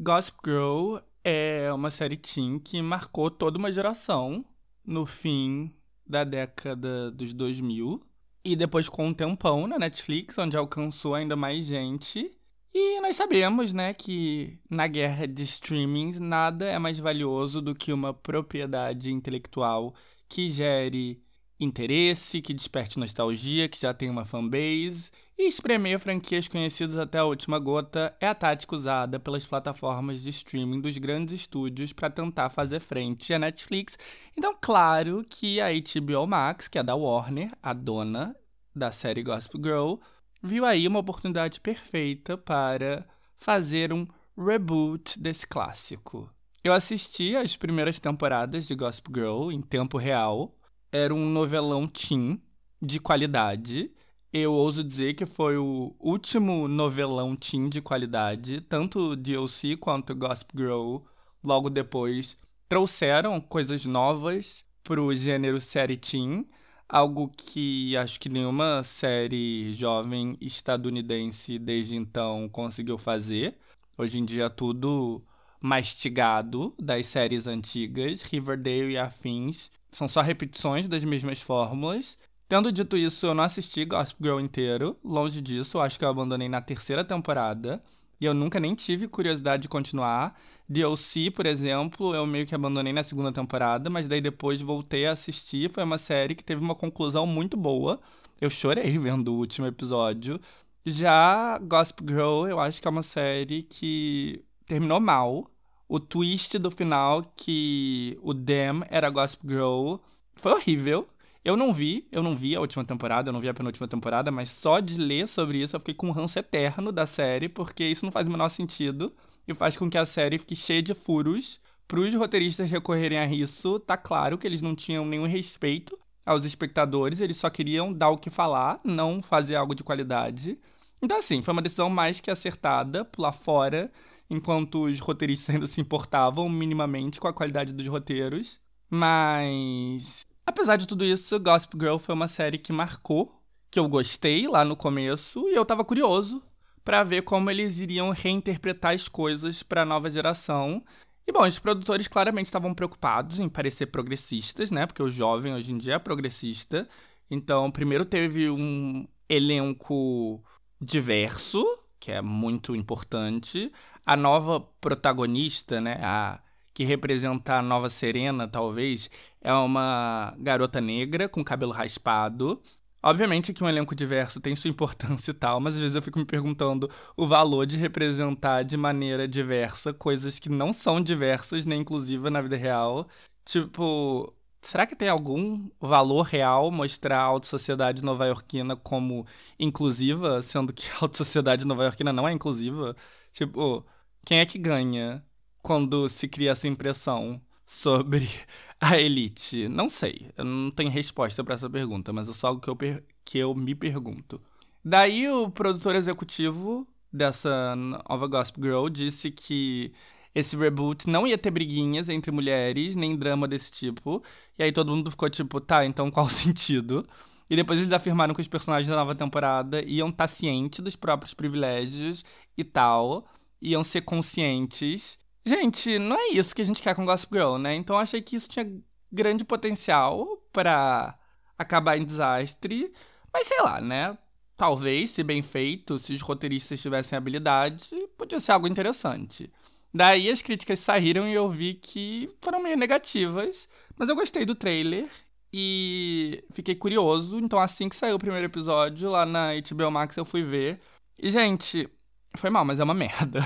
Speaker 1: Gossip Girl é uma série teen que marcou toda uma geração no fim da década dos 2000 e depois com um tempão na Netflix, onde alcançou ainda mais gente. E nós sabemos, né, que na guerra de streamings nada é mais valioso do que uma propriedade intelectual que gere interesse, que desperte nostalgia, que já tem uma fanbase. E espremer franquias conhecidas até a última gota é a tática usada pelas plataformas de streaming dos grandes estúdios para tentar fazer frente à Netflix. Então, claro que a HBO Max, que é da Warner, a dona da série Gospel Girl, viu aí uma oportunidade perfeita para fazer um reboot desse clássico. Eu assisti as primeiras temporadas de Gospel Girl em tempo real. Era um novelão teen de qualidade. Eu ouso dizer que foi o último novelão teen de qualidade. Tanto DLC quanto Gospel Girl, logo depois, trouxeram coisas novas pro gênero série teen algo que acho que nenhuma série jovem estadunidense desde então conseguiu fazer. Hoje em dia tudo mastigado das séries antigas, Riverdale e afins, são só repetições das mesmas fórmulas. Tendo dito isso, eu não assisti Gossip Girl inteiro, longe disso, acho que eu abandonei na terceira temporada. E eu nunca nem tive curiosidade de continuar. DLC, por exemplo, eu meio que abandonei na segunda temporada, mas daí depois voltei a assistir. Foi uma série que teve uma conclusão muito boa. Eu chorei vendo o último episódio. Já Gossip Girl, eu acho que é uma série que terminou mal. O twist do final, que o Dem era Gossip Girl, foi horrível. Eu não vi, eu não vi a última temporada, eu não vi a penúltima temporada, mas só de ler sobre isso eu fiquei com um ranço eterno da série, porque isso não faz o menor sentido e faz com que a série fique cheia de furos. Para os roteiristas recorrerem a isso, tá claro que eles não tinham nenhum respeito aos espectadores, eles só queriam dar o que falar, não fazer algo de qualidade. Então, assim, foi uma decisão mais que acertada, pular fora, enquanto os roteiristas ainda se importavam minimamente com a qualidade dos roteiros. Mas Apesar de tudo isso, Gossip Girl foi uma série que marcou, que eu gostei lá no começo e eu tava curioso para ver como eles iriam reinterpretar as coisas para a nova geração. E bom, os produtores claramente estavam preocupados em parecer progressistas, né? Porque o jovem hoje em dia é progressista. Então, primeiro teve um elenco diverso, que é muito importante. A nova protagonista, né? A que representa a nova Serena, talvez, é uma garota negra com cabelo raspado. Obviamente que um elenco diverso tem sua importância e tal, mas às vezes eu fico me perguntando o valor de representar de maneira diversa coisas que não são diversas nem inclusivas na vida real. Tipo, será que tem algum valor real mostrar a alta sociedade nova-iorquina como inclusiva, sendo que a alta sociedade nova-iorquina não é inclusiva? Tipo, quem é que ganha quando se cria essa impressão sobre a elite? Não sei, eu não tenho resposta para essa pergunta, mas é só algo que eu, que eu me pergunto. Daí o produtor executivo dessa nova Gospel Girl disse que esse reboot não ia ter briguinhas entre mulheres, nem drama desse tipo. E aí todo mundo ficou tipo, tá, então qual o sentido? E depois eles afirmaram que os personagens da nova temporada iam estar tá cientes dos próprios privilégios e tal, iam ser conscientes Gente, não é isso que a gente quer com Gossip Girl, né? Então eu achei que isso tinha grande potencial para acabar em desastre. Mas sei lá, né? talvez, se bem feito, se os roteiristas tivessem habilidade, podia ser algo interessante. Daí as críticas saíram e eu vi que foram meio negativas, mas eu gostei do trailer e fiquei curioso. Então, assim que saiu o primeiro episódio, lá na HBO Max eu fui ver. E, gente, foi mal, mas é uma merda.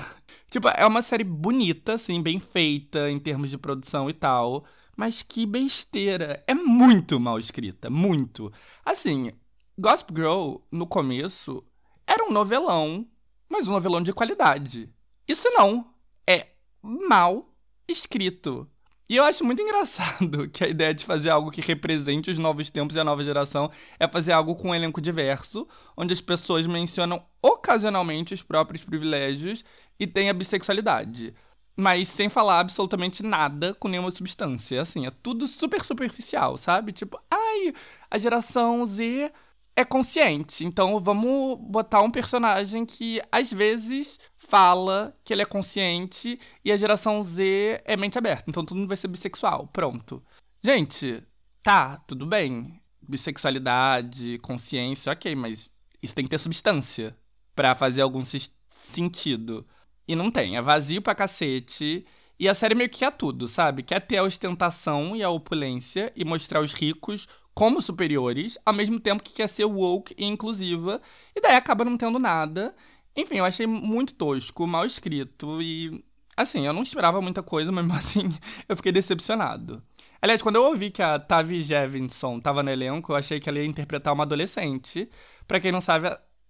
Speaker 1: tipo, é uma série bonita, assim, bem feita em termos de produção e tal. Mas que besteira. É muito mal escrita, muito. Assim, Gossip Girl, no começo, era um novelão, mas um novelão de qualidade. Isso não. É mal escrito. E eu acho muito engraçado que a ideia de fazer algo que represente os novos tempos e a nova geração é fazer algo com um elenco diverso, onde as pessoas mencionam ocasionalmente os próprios privilégios e tem a bissexualidade. Mas sem falar absolutamente nada com nenhuma substância. Assim, é tudo super superficial, sabe? Tipo, ai, a geração Z é consciente. Então vamos botar um personagem que às vezes fala que ele é consciente e a geração Z é mente aberta. Então todo mundo vai ser bissexual. Pronto. Gente, tá, tudo bem. Bissexualidade, consciência, ok, mas isso tem que ter substância para fazer algum sentido. E não tem, é vazio pra cacete. E a série meio que quer tudo, sabe? Quer ter a ostentação e a opulência e mostrar os ricos como superiores, ao mesmo tempo que quer ser woke e inclusiva, e daí acaba não tendo nada. Enfim, eu achei muito tosco, mal escrito e. Assim, eu não esperava muita coisa, mas assim, eu fiquei decepcionado. Aliás, quando eu ouvi que a Tavi Jevinson estava no elenco, eu achei que ela ia interpretar uma adolescente. Para quem não sabe,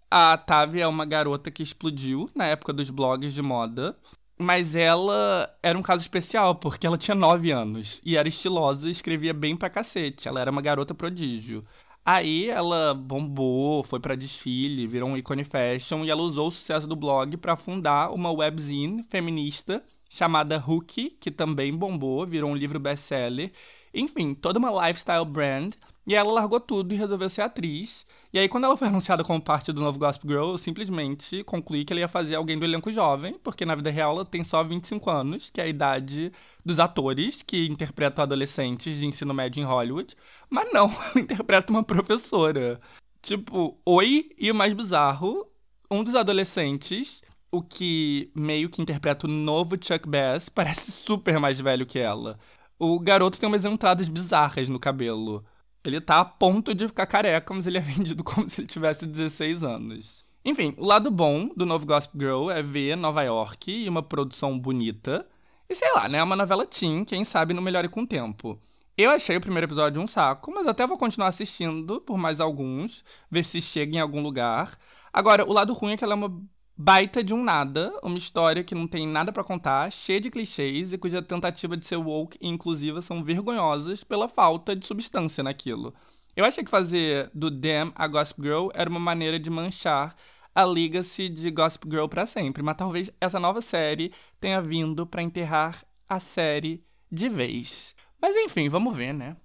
Speaker 1: a Tavi é uma garota que explodiu na época dos blogs de moda. Mas ela era um caso especial, porque ela tinha 9 anos e era estilosa e escrevia bem pra cacete. Ela era uma garota prodígio. Aí ela bombou, foi para desfile, virou um ícone fashion e ela usou o sucesso do blog para fundar uma webzine feminista chamada Hookie, que também bombou, virou um livro best-seller. Enfim, toda uma lifestyle brand. E ela largou tudo e resolveu ser atriz. E aí, quando ela foi anunciada como parte do novo Gospel Girl, eu simplesmente concluí que ela ia fazer alguém do elenco jovem, porque na vida real ela tem só 25 anos, que é a idade dos atores que interpretam adolescentes de ensino médio em Hollywood. Mas não, ela interpreta uma professora. Tipo, oi, e o mais bizarro, um dos adolescentes, o que meio que interpreta o novo Chuck Bass, parece super mais velho que ela. O garoto tem umas entradas bizarras no cabelo. Ele tá a ponto de ficar careca, mas ele é vendido como se ele tivesse 16 anos. Enfim, o lado bom do novo Gospel Girl é ver Nova York e uma produção bonita. E sei lá, né? É uma novela teen, quem sabe não melhore com o tempo. Eu achei o primeiro episódio um saco, mas até vou continuar assistindo por mais alguns, ver se chega em algum lugar. Agora, o lado ruim é que ela é uma baita de um nada, uma história que não tem nada para contar, cheia de clichês e cuja tentativa de ser woke e inclusiva são vergonhosas pela falta de substância naquilo. Eu achei que fazer do Damn a Gossip Girl era uma maneira de manchar a legacy de Gossip Girl para sempre, mas talvez essa nova série tenha vindo para enterrar a série de vez. Mas enfim, vamos ver, né?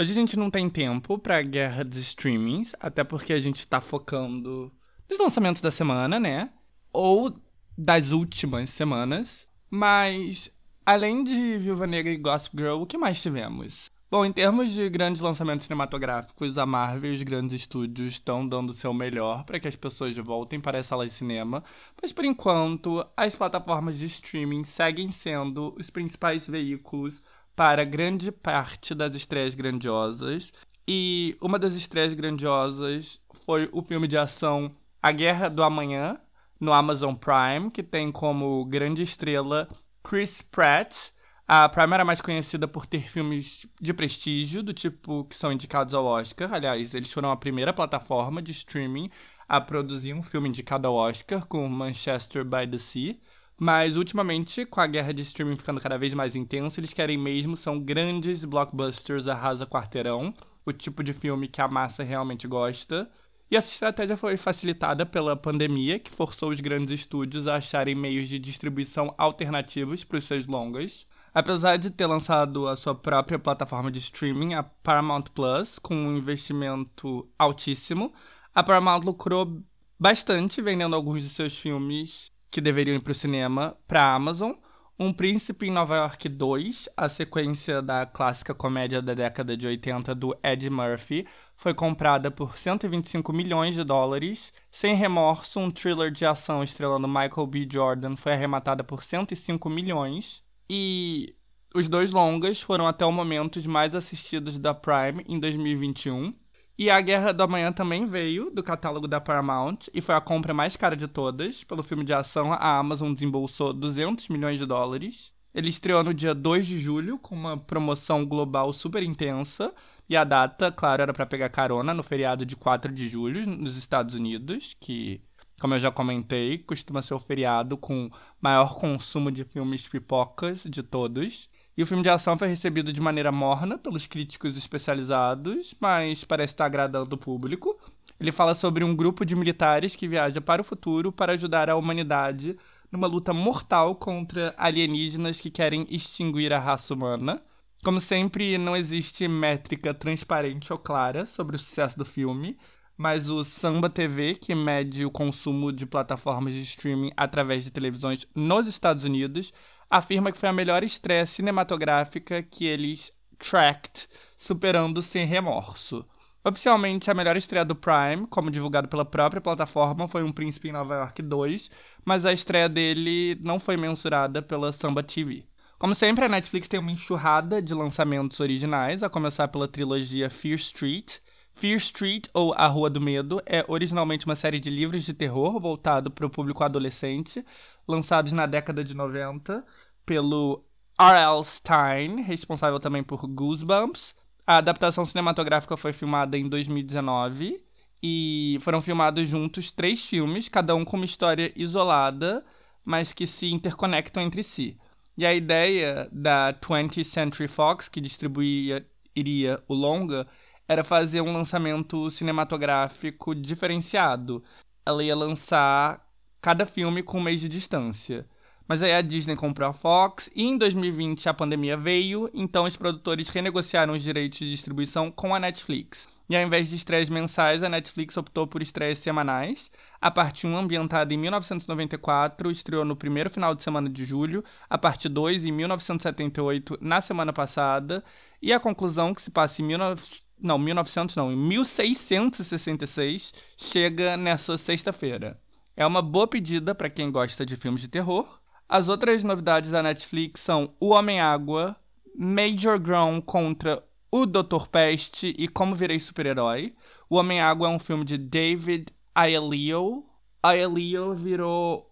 Speaker 1: Hoje a gente não tem tempo para guerra dos streamings, até porque a gente tá focando dos lançamentos da semana, né? Ou das últimas semanas. Mas, além de Viúva Negra e Gossip Girl, o que mais tivemos? Bom, em termos de grandes lançamentos cinematográficos, a Marvel e os grandes estúdios estão dando seu melhor para que as pessoas voltem para as salas de cinema, mas por enquanto, as plataformas de streaming seguem sendo os principais veículos para grande parte das estreias grandiosas. E uma das estreias grandiosas foi o filme de ação a Guerra do Amanhã, no Amazon Prime, que tem como grande estrela Chris Pratt. A Prime era mais conhecida por ter filmes de prestígio, do tipo que são indicados ao Oscar. Aliás, eles foram a primeira plataforma de streaming a produzir um filme indicado ao Oscar, com Manchester by the Sea. Mas ultimamente, com a guerra de streaming ficando cada vez mais intensa, eles querem mesmo são grandes blockbusters arrasa quarteirão, o tipo de filme que a massa realmente gosta. E essa estratégia foi facilitada pela pandemia, que forçou os grandes estúdios a acharem meios de distribuição alternativos para os seus longas. Apesar de ter lançado a sua própria plataforma de streaming, a Paramount Plus, com um investimento altíssimo, a Paramount lucrou bastante vendendo alguns de seus filmes que deveriam ir para o cinema para a Amazon. Um Príncipe em Nova York 2, a sequência da clássica comédia da década de 80 do Ed Murphy, foi comprada por 125 milhões de dólares. Sem Remorso, um thriller de ação estrelando Michael B. Jordan, foi arrematada por 105 milhões. E os dois longas foram até o momento os mais assistidos da Prime em 2021. E A Guerra do Amanhã também veio do catálogo da Paramount e foi a compra mais cara de todas. Pelo filme de ação, a Amazon desembolsou 200 milhões de dólares. Ele estreou no dia 2 de julho com uma promoção global super intensa. E a data, claro, era para pegar carona no feriado de 4 de julho nos Estados Unidos, que, como eu já comentei, costuma ser o feriado com maior consumo de filmes pipocas de todos. E o filme de ação foi recebido de maneira morna pelos críticos especializados, mas parece estar agradando o público. Ele fala sobre um grupo de militares que viaja para o futuro para ajudar a humanidade numa luta mortal contra alienígenas que querem extinguir a raça humana. Como sempre, não existe métrica transparente ou clara sobre o sucesso do filme, mas o Samba TV, que mede o consumo de plataformas de streaming através de televisões nos Estados Unidos, afirma que foi a melhor estreia cinematográfica que eles tracked, superando sem remorso. Oficialmente, a melhor estreia do Prime, como divulgado pela própria plataforma, foi Um Príncipe em Nova York 2, mas a estreia dele não foi mensurada pela Samba TV. Como sempre, a Netflix tem uma enxurrada de lançamentos originais, a começar pela trilogia Fear Street. Fear Street, ou A Rua do Medo, é originalmente uma série de livros de terror voltado para o público adolescente, lançados na década de 90 pelo R.L. Stein, responsável também por Goosebumps. A adaptação cinematográfica foi filmada em 2019 e foram filmados juntos três filmes, cada um com uma história isolada, mas que se interconectam entre si. E a ideia da 20th Century Fox, que distribuía iria o longa, era fazer um lançamento cinematográfico diferenciado. Ela ia lançar cada filme com um mês de distância. Mas aí a Disney comprou a Fox e em 2020 a pandemia veio, então os produtores renegociaram os direitos de distribuição com a Netflix. E ao invés de estreias mensais, a Netflix optou por estreias semanais. A parte 1, ambientada em 1994, estreou no primeiro final de semana de julho, a parte 2 em 1978, na semana passada, e a conclusão, que se passa em 19... não, 1900 não, em 1666, chega nessa sexta-feira. É uma boa pedida para quem gosta de filmes de terror, as outras novidades da Netflix são O Homem-Água, Major Grown contra o Dr. Peste e Como Virei Super-Herói. O Homem-Água é um filme de David Aelio. Aelio virou.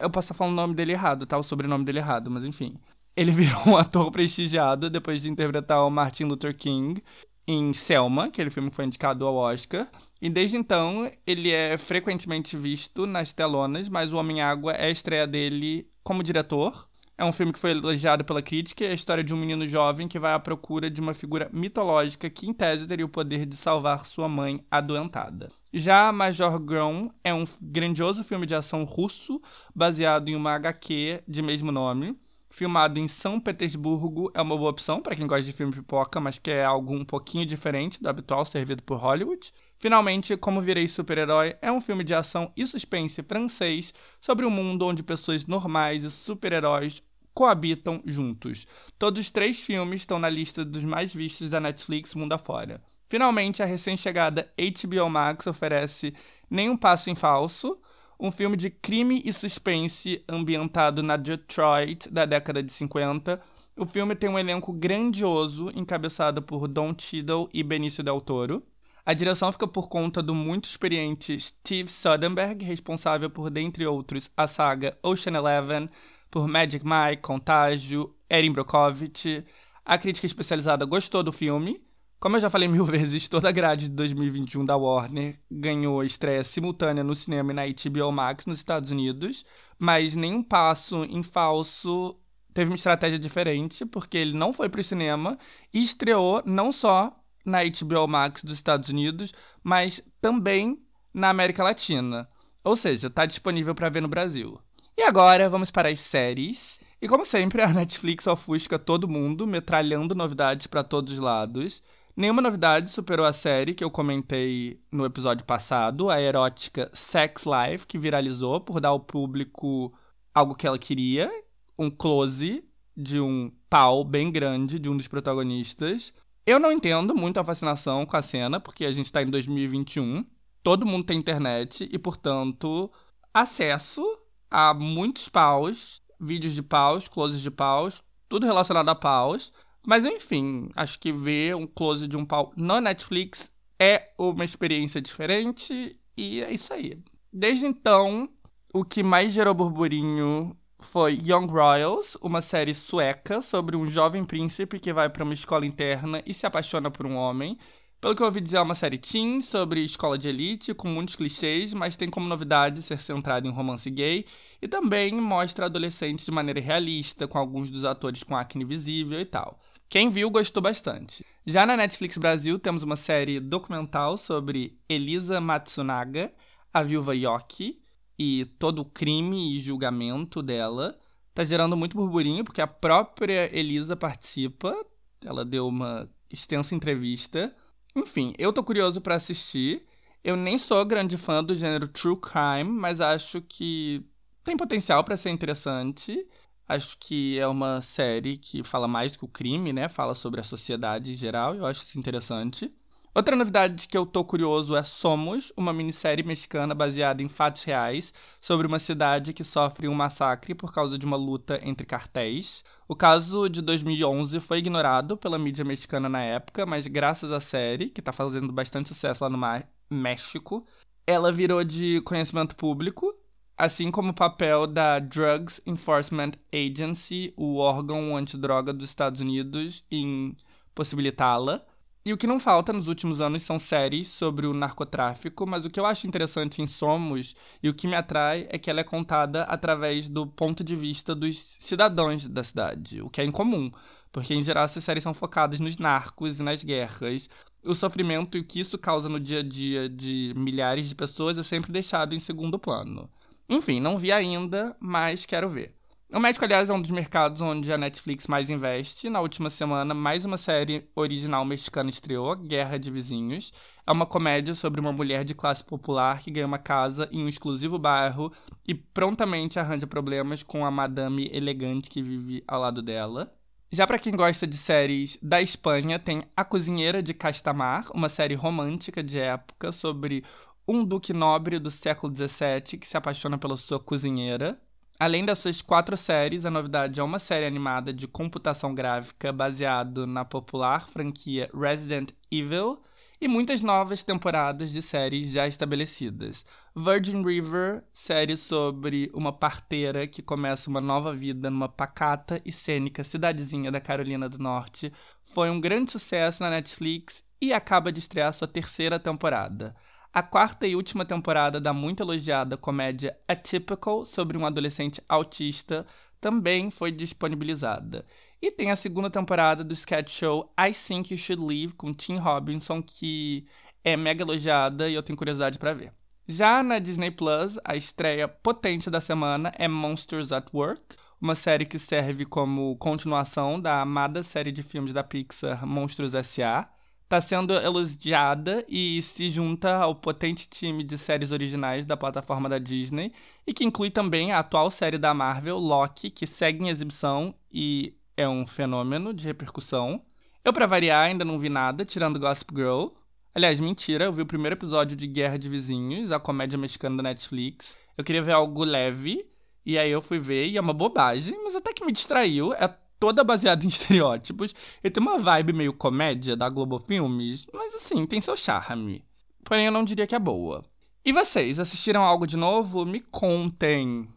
Speaker 1: Eu posso estar falando o nome dele errado, tá? O sobrenome dele errado, mas enfim. Ele virou um ator prestigiado depois de interpretar o Martin Luther King em Selma, aquele filme que foi indicado ao Oscar. E desde então ele é frequentemente visto nas telonas, mas O Homem-Água é a estreia dele como diretor. É um filme que foi elogiado pela crítica é a história de um menino jovem que vai à procura de uma figura mitológica que, em tese, teria o poder de salvar sua mãe adoentada. Já Major Grom é um grandioso filme de ação russo baseado em uma HQ de mesmo nome. Filmado em São Petersburgo, é uma boa opção para quem gosta de filme pipoca, mas quer algo um pouquinho diferente do habitual servido por Hollywood. Finalmente, Como Virei Super-Herói é um filme de ação e suspense francês sobre um mundo onde pessoas normais e super-heróis coabitam juntos. Todos os três filmes estão na lista dos mais vistos da Netflix mundo afora. Finalmente, a recém-chegada HBO Max oferece Nenhum Passo em Falso, um filme de crime e suspense ambientado na Detroit da década de 50. O filme tem um elenco grandioso, encabeçado por Don Cheadle e Benício Del Toro. A direção fica por conta do muito experiente Steve Soderbergh, responsável por, dentre outros, a saga Ocean Eleven, por Magic Mike, Contágio, Erin Brockovich. A crítica especializada gostou do filme. Como eu já falei mil vezes, toda a grade de 2021 da Warner ganhou estreia simultânea no cinema e na HBO Max nos Estados Unidos, mas nenhum passo em falso teve uma estratégia diferente, porque ele não foi para o cinema e estreou não só na HBO Max dos Estados Unidos, mas também na América Latina. Ou seja, está disponível para ver no Brasil. E agora vamos para as séries. E como sempre, a Netflix ofusca todo mundo, metralhando novidades para todos os lados. Nenhuma novidade superou a série que eu comentei no episódio passado, a erótica Sex Life, que viralizou por dar ao público algo que ela queria, um close de um pau bem grande de um dos protagonistas. Eu não entendo muito a fascinação com a cena, porque a gente tá em 2021, todo mundo tem internet e, portanto, acesso a muitos paus, vídeos de paus, closes de paus, tudo relacionado a paus. Mas enfim, acho que ver um close de um pau na Netflix é uma experiência diferente e é isso aí. Desde então, o que mais gerou burburinho foi Young Royals, uma série sueca sobre um jovem príncipe que vai para uma escola interna e se apaixona por um homem. Pelo que eu ouvi dizer, é uma série teen sobre escola de elite, com muitos clichês, mas tem como novidade ser centrada em romance gay e também mostra adolescentes de maneira realista, com alguns dos atores com acne visível e tal. Quem viu gostou bastante. Já na Netflix Brasil temos uma série documental sobre Elisa Matsunaga, a viúva Yoki, e todo o crime e julgamento dela. Tá gerando muito burburinho, porque a própria Elisa participa. Ela deu uma extensa entrevista. Enfim, eu tô curioso para assistir. Eu nem sou grande fã do gênero true crime, mas acho que tem potencial para ser interessante. Acho que é uma série que fala mais do que o crime, né? Fala sobre a sociedade em geral, eu acho isso interessante. Outra novidade que eu tô curioso é Somos, uma minissérie mexicana baseada em fatos reais sobre uma cidade que sofre um massacre por causa de uma luta entre cartéis. O caso de 2011 foi ignorado pela mídia mexicana na época, mas graças à série, que tá fazendo bastante sucesso lá no México, ela virou de conhecimento público, assim como o papel da Drugs Enforcement Agency, o órgão antidroga dos Estados Unidos, em possibilitá-la. E o que não falta nos últimos anos são séries sobre o narcotráfico, mas o que eu acho interessante em Somos e o que me atrai é que ela é contada através do ponto de vista dos cidadãos da cidade, o que é incomum, porque em geral essas séries são focadas nos narcos e nas guerras. O sofrimento e o que isso causa no dia a dia de milhares de pessoas é sempre deixado em segundo plano. Enfim, não vi ainda, mas quero ver. O México, aliás, é um dos mercados onde a Netflix mais investe. Na última semana, mais uma série original mexicana estreou, Guerra de Vizinhos. É uma comédia sobre uma mulher de classe popular que ganha uma casa em um exclusivo bairro e prontamente arranja problemas com a madame elegante que vive ao lado dela. Já para quem gosta de séries da Espanha, tem A Cozinheira de Castamar, uma série romântica de época sobre um duque nobre do século XVII que se apaixona pela sua cozinheira. Além dessas quatro séries, a novidade é uma série animada de computação gráfica baseado na popular franquia Resident Evil e muitas novas temporadas de séries já estabelecidas. Virgin River, série sobre uma parteira que começa uma nova vida numa pacata e cênica cidadezinha da Carolina do Norte, foi um grande sucesso na Netflix e acaba de estrear sua terceira temporada. A quarta e última temporada da muito elogiada comédia Atypical sobre um adolescente autista também foi disponibilizada. E tem a segunda temporada do sketch show I Think You Should Leave com Tim Robinson, que é mega elogiada e eu tenho curiosidade para ver. Já na Disney Plus, a estreia potente da semana é Monsters at Work, uma série que serve como continuação da amada série de filmes da Pixar Monstros S.A está sendo elogiada e se junta ao potente time de séries originais da plataforma da Disney e que inclui também a atual série da Marvel, Loki, que segue em exibição e é um fenômeno de repercussão. Eu, para variar, ainda não vi nada, tirando Gossip Girl. Aliás, mentira, eu vi o primeiro episódio de Guerra de Vizinhos, a comédia mexicana da Netflix. Eu queria ver algo leve, e aí eu fui ver, e é uma bobagem, mas até que me distraiu. É toda baseada em estereótipos. E tem uma vibe meio comédia da Globo Filmes, mas assim, tem seu charme. Porém, eu não diria que é boa. E vocês, assistiram algo de novo? Me contem.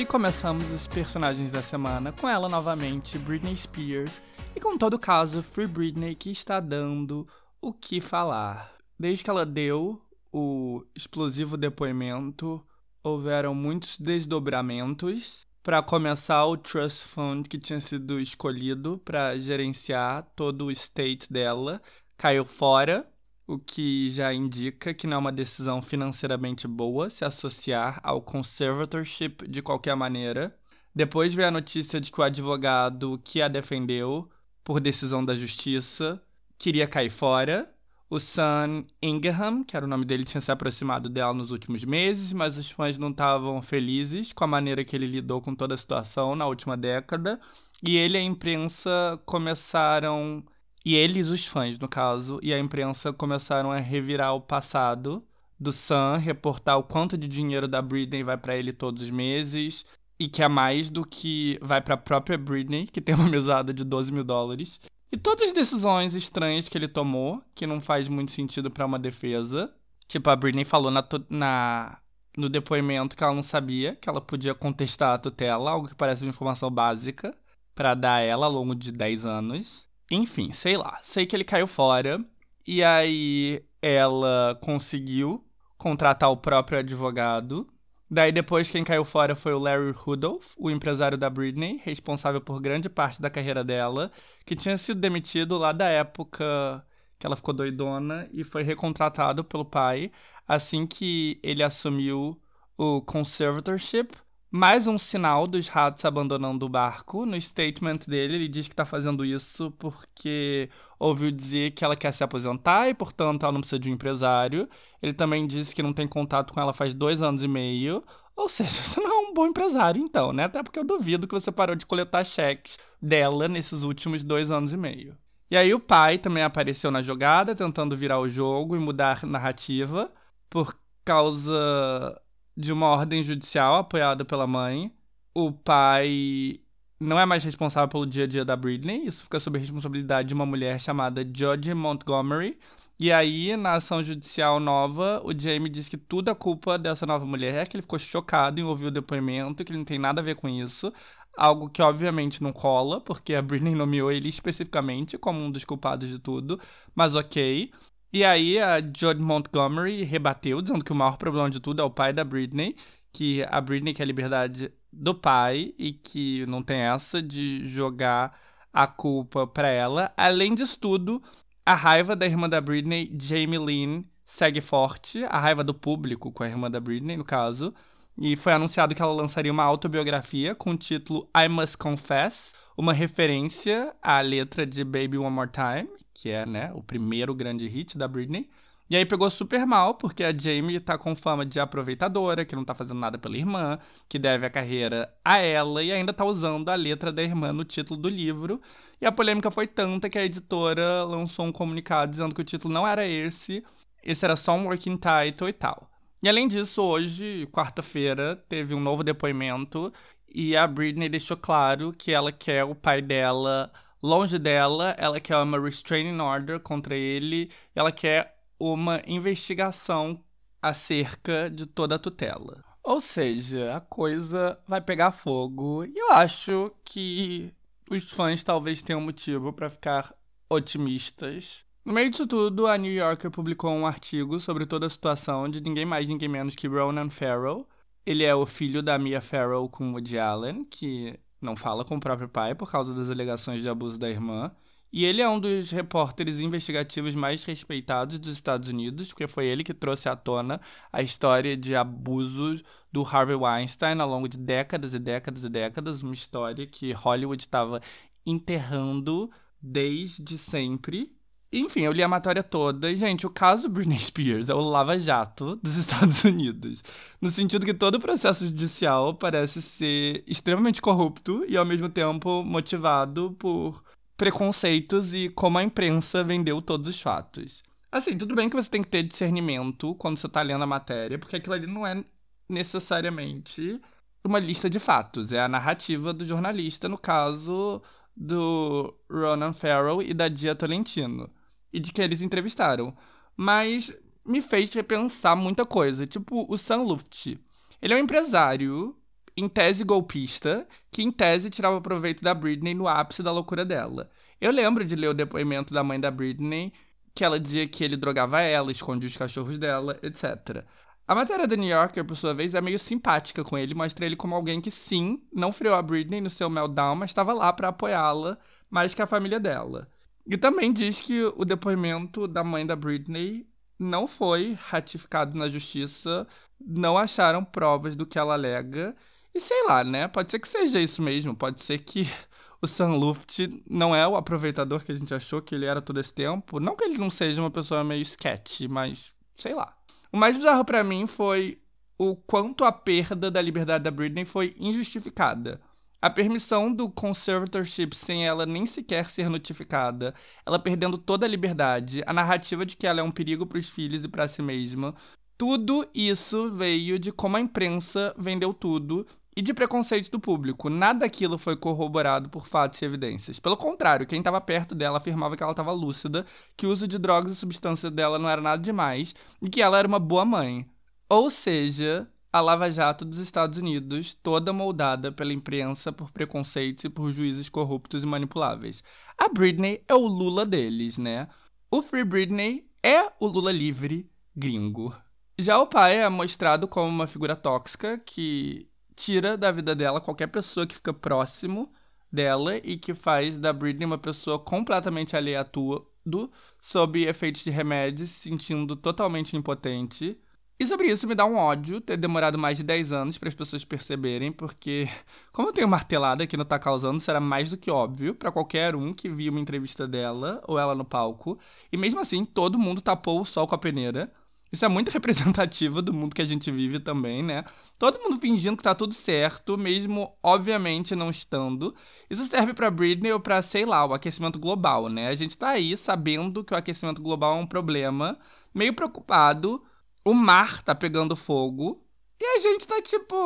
Speaker 1: E começamos os personagens da semana com ela novamente, Britney Spears, e com todo o caso Free Britney que está dando o que falar. Desde que ela deu o explosivo depoimento, houveram muitos desdobramentos para começar o trust fund que tinha sido escolhido para gerenciar todo o estate dela caiu fora, o que já indica que não é uma decisão financeiramente boa se associar ao conservatorship de qualquer maneira. Depois veio a notícia de que o advogado que a defendeu, por decisão da justiça, queria cair fora. O Sam Ingham, que era o nome dele, tinha se aproximado dela nos últimos meses, mas os fãs não estavam felizes com a maneira que ele lidou com toda a situação na última década. E ele e a imprensa começaram. E eles, os fãs, no caso, e a imprensa começaram a revirar o passado do Sam, reportar o quanto de dinheiro da Britney vai para ele todos os meses, e que é mais do que vai para a própria Britney, que tem uma mesada de 12 mil dólares. E todas as decisões estranhas que ele tomou, que não faz muito sentido para uma defesa. Tipo, a Britney falou na, na, no depoimento que ela não sabia que ela podia contestar a tutela, algo que parece uma informação básica para dar a ela ao longo de 10 anos. Enfim, sei lá. Sei que ele caiu fora. E aí ela conseguiu contratar o próprio advogado Daí depois quem caiu fora foi o Larry Rudolph, o empresário da Britney, responsável por grande parte da carreira dela, que tinha sido demitido lá da época que ela ficou doidona e foi recontratado pelo pai assim que ele assumiu o conservatorship mais um sinal dos ratos abandonando o barco. No statement dele, ele diz que está fazendo isso porque ouviu dizer que ela quer se aposentar e, portanto, ela não precisa de um empresário. Ele também disse que não tem contato com ela faz dois anos e meio. Ou seja, você não é um bom empresário, então, né? Até porque eu duvido que você parou de coletar cheques dela nesses últimos dois anos e meio. E aí o pai também apareceu na jogada, tentando virar o jogo e mudar narrativa, por causa de uma ordem judicial apoiada pela mãe. O pai não é mais responsável pelo dia a dia da Britney, isso fica sob a responsabilidade de uma mulher chamada Jodie Montgomery. E aí, na ação judicial nova, o Jamie diz que tudo é culpa dessa nova mulher, que ele ficou chocado em ouvir o depoimento, que ele não tem nada a ver com isso. Algo que obviamente não cola, porque a Britney nomeou ele especificamente como um dos culpados de tudo, mas ok. E aí a Jodie Montgomery rebateu, dizendo que o maior problema de tudo é o pai da Britney, que a Britney quer a liberdade do pai e que não tem essa de jogar a culpa para ela. Além disso tudo, a raiva da irmã da Britney, Jamie Lynn, segue forte, a raiva do público com a irmã da Britney, no caso. E foi anunciado que ela lançaria uma autobiografia com o título I Must Confess, uma referência à letra de Baby One More Time, que é, né, o primeiro grande hit da Britney. E aí pegou super mal, porque a Jamie tá com fama de aproveitadora, que não tá fazendo nada pela irmã, que deve a carreira a ela e ainda tá usando a letra da irmã no título do livro. E a polêmica foi tanta que a editora lançou um comunicado dizendo que o título não era esse, esse era só um working title e tal. E além disso, hoje, quarta-feira, teve um novo depoimento e a Britney deixou claro que ela quer o pai dela longe dela, ela quer uma restraining order contra ele, ela quer uma investigação acerca de toda a tutela. Ou seja, a coisa vai pegar fogo e eu acho que os fãs talvez tenham motivo para ficar otimistas. No meio disso tudo, a New Yorker publicou um artigo sobre toda a situação de ninguém mais, ninguém menos que Ronan Farrow. Ele é o filho da Mia Farrow com Woody Allen, que não fala com o próprio pai por causa das alegações de abuso da irmã. E ele é um dos repórteres investigativos mais respeitados dos Estados Unidos, porque foi ele que trouxe à tona a história de abusos do Harvey Weinstein ao longo de décadas e décadas e décadas, uma história que Hollywood estava enterrando desde sempre. Enfim, eu li a matéria toda e, gente, o caso Britney Spears é o lava-jato dos Estados Unidos. No sentido que todo o processo judicial parece ser extremamente corrupto e, ao mesmo tempo, motivado por preconceitos e como a imprensa vendeu todos os fatos. Assim, tudo bem que você tem que ter discernimento quando você tá lendo a matéria, porque aquilo ali não é necessariamente uma lista de fatos, é a narrativa do jornalista, no caso do Ronan Farrow e da Dia Tolentino e de que eles entrevistaram. Mas me fez repensar muita coisa. Tipo, o Sam Luft. Ele é um empresário, em tese golpista, que em tese tirava proveito da Britney no ápice da loucura dela. Eu lembro de ler o depoimento da mãe da Britney, que ela dizia que ele drogava ela, escondia os cachorros dela, etc. A matéria do New Yorker, por sua vez, é meio simpática com ele, mostra ele como alguém que sim, não freou a Britney no seu meltdown, mas estava lá para apoiá-la mais que a família dela. E também diz que o depoimento da mãe da Britney não foi ratificado na justiça, não acharam provas do que ela alega. E sei lá, né? Pode ser que seja isso mesmo, pode ser que o Sam Luft não é o aproveitador que a gente achou que ele era todo esse tempo. Não que ele não seja uma pessoa meio sketch, mas sei lá. O mais bizarro para mim foi o quanto a perda da liberdade da Britney foi injustificada. A permissão do conservatorship sem ela nem sequer ser notificada, ela perdendo toda a liberdade, a narrativa de que ela é um perigo para os filhos e para si mesma, tudo isso veio de como a imprensa vendeu tudo e de preconceitos do público. Nada daquilo foi corroborado por fatos e evidências. Pelo contrário, quem estava perto dela afirmava que ela estava lúcida, que o uso de drogas e substâncias dela não era nada demais e que ela era uma boa mãe. Ou seja, a Lava Jato dos Estados Unidos, toda moldada pela imprensa por preconceitos e por juízes corruptos e manipuláveis. A Britney é o Lula deles, né? O Free Britney é o Lula livre gringo. Já o pai é mostrado como uma figura tóxica que tira da vida dela qualquer pessoa que fica próximo dela e que faz da Britney uma pessoa completamente alheia a tudo, sob efeitos de remédios, se sentindo totalmente impotente. E sobre isso me dá um ódio ter demorado mais de 10 anos para as pessoas perceberem, porque, como eu tenho martelada que não tá causando, será mais do que óbvio para qualquer um que viu uma entrevista dela ou ela no palco. E mesmo assim, todo mundo tapou o sol com a peneira. Isso é muito representativo do mundo que a gente vive também, né? Todo mundo fingindo que tá tudo certo, mesmo obviamente não estando. Isso serve para Britney ou para, sei lá, o aquecimento global, né? A gente tá aí sabendo que o aquecimento global é um problema, meio preocupado. O mar tá pegando fogo e a gente tá tipo,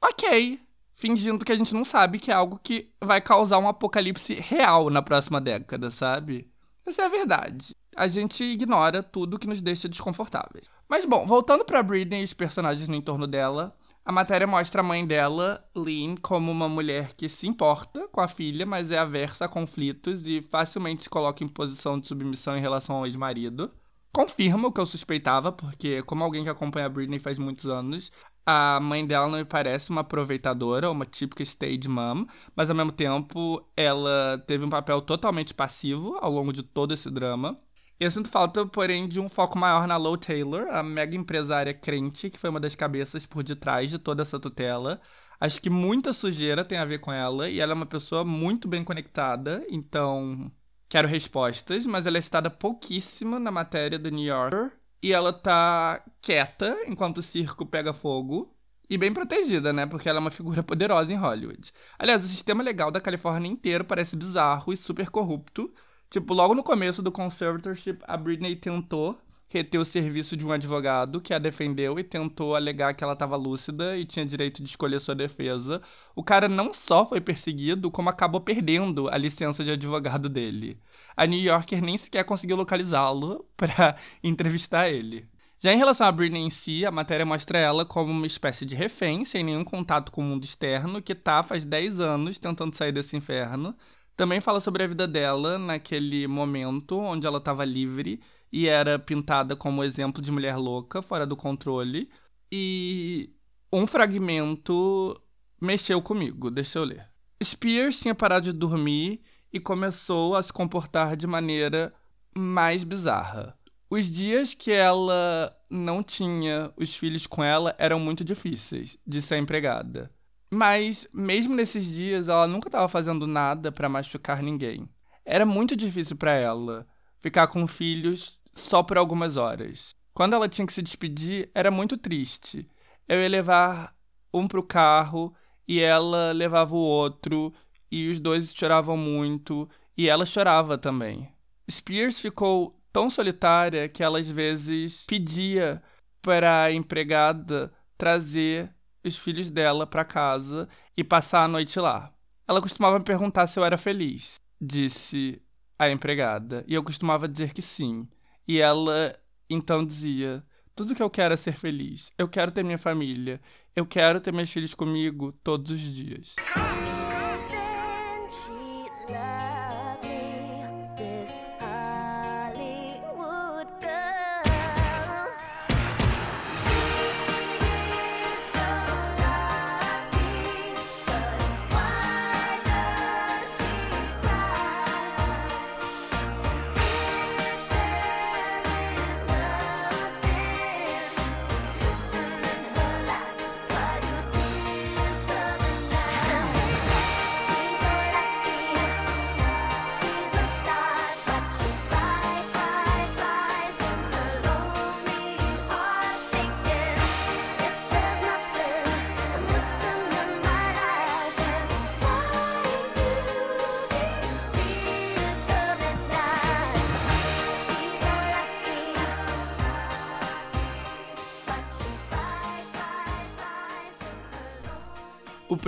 Speaker 1: OK, fingindo que a gente não sabe que é algo que vai causar um apocalipse real na próxima década, sabe? Essa é a verdade a gente ignora tudo que nos deixa desconfortáveis. Mas bom, voltando para Britney e os personagens no entorno dela, a matéria mostra a mãe dela, Lynn, como uma mulher que se importa com a filha, mas é aversa a conflitos e facilmente se coloca em posição de submissão em relação ao ex-marido. Confirma o que eu suspeitava, porque, como alguém que acompanha a Britney faz muitos anos, a mãe dela não me parece uma aproveitadora, uma típica stage mom, mas ao mesmo tempo ela teve um papel totalmente passivo ao longo de todo esse drama. Eu sinto falta, porém, de um foco maior na Low Taylor, a mega empresária crente, que foi uma das cabeças por detrás de toda essa tutela. Acho que muita sujeira tem a ver com ela, e ela é uma pessoa muito bem conectada, então quero respostas, mas ela é citada pouquíssimo na matéria do New Yorker. E ela tá quieta enquanto o circo pega fogo. E bem protegida, né? Porque ela é uma figura poderosa em Hollywood. Aliás, o sistema legal da Califórnia inteiro parece bizarro e super corrupto. Tipo, logo no começo do conservatorship, a Britney tentou reter o serviço de um advogado que a defendeu e tentou alegar que ela estava lúcida e tinha direito de escolher sua defesa. O cara não só foi perseguido, como acabou perdendo a licença de advogado dele. A New Yorker nem sequer conseguiu localizá-lo para entrevistar ele. Já em relação a Britney em si, a matéria mostra ela como uma espécie de refém, sem nenhum contato com o mundo externo, que tá faz 10 anos tentando sair desse inferno. Também fala sobre a vida dela naquele momento onde ela estava livre e era pintada como exemplo de mulher louca, fora do controle. E um fragmento mexeu comigo, deixa eu ler. Spears tinha parado de dormir e começou a se comportar de maneira mais bizarra. Os dias que ela não tinha os filhos com ela eram muito difíceis de ser empregada. Mas, mesmo nesses dias, ela nunca estava fazendo nada para machucar ninguém. Era muito difícil para ela ficar com filhos só por algumas horas. Quando ela tinha que se despedir, era muito triste. Eu ia levar um pro carro e ela levava o outro, e os dois choravam muito, e ela chorava também. Spears ficou tão solitária que ela às vezes pedia para a empregada trazer os filhos dela para casa e passar a noite lá. Ela costumava me perguntar se eu era feliz, disse a empregada, e eu costumava dizer que sim. E ela então dizia: Tudo que eu quero é ser feliz. Eu quero ter minha família. Eu quero ter meus filhos comigo todos os dias.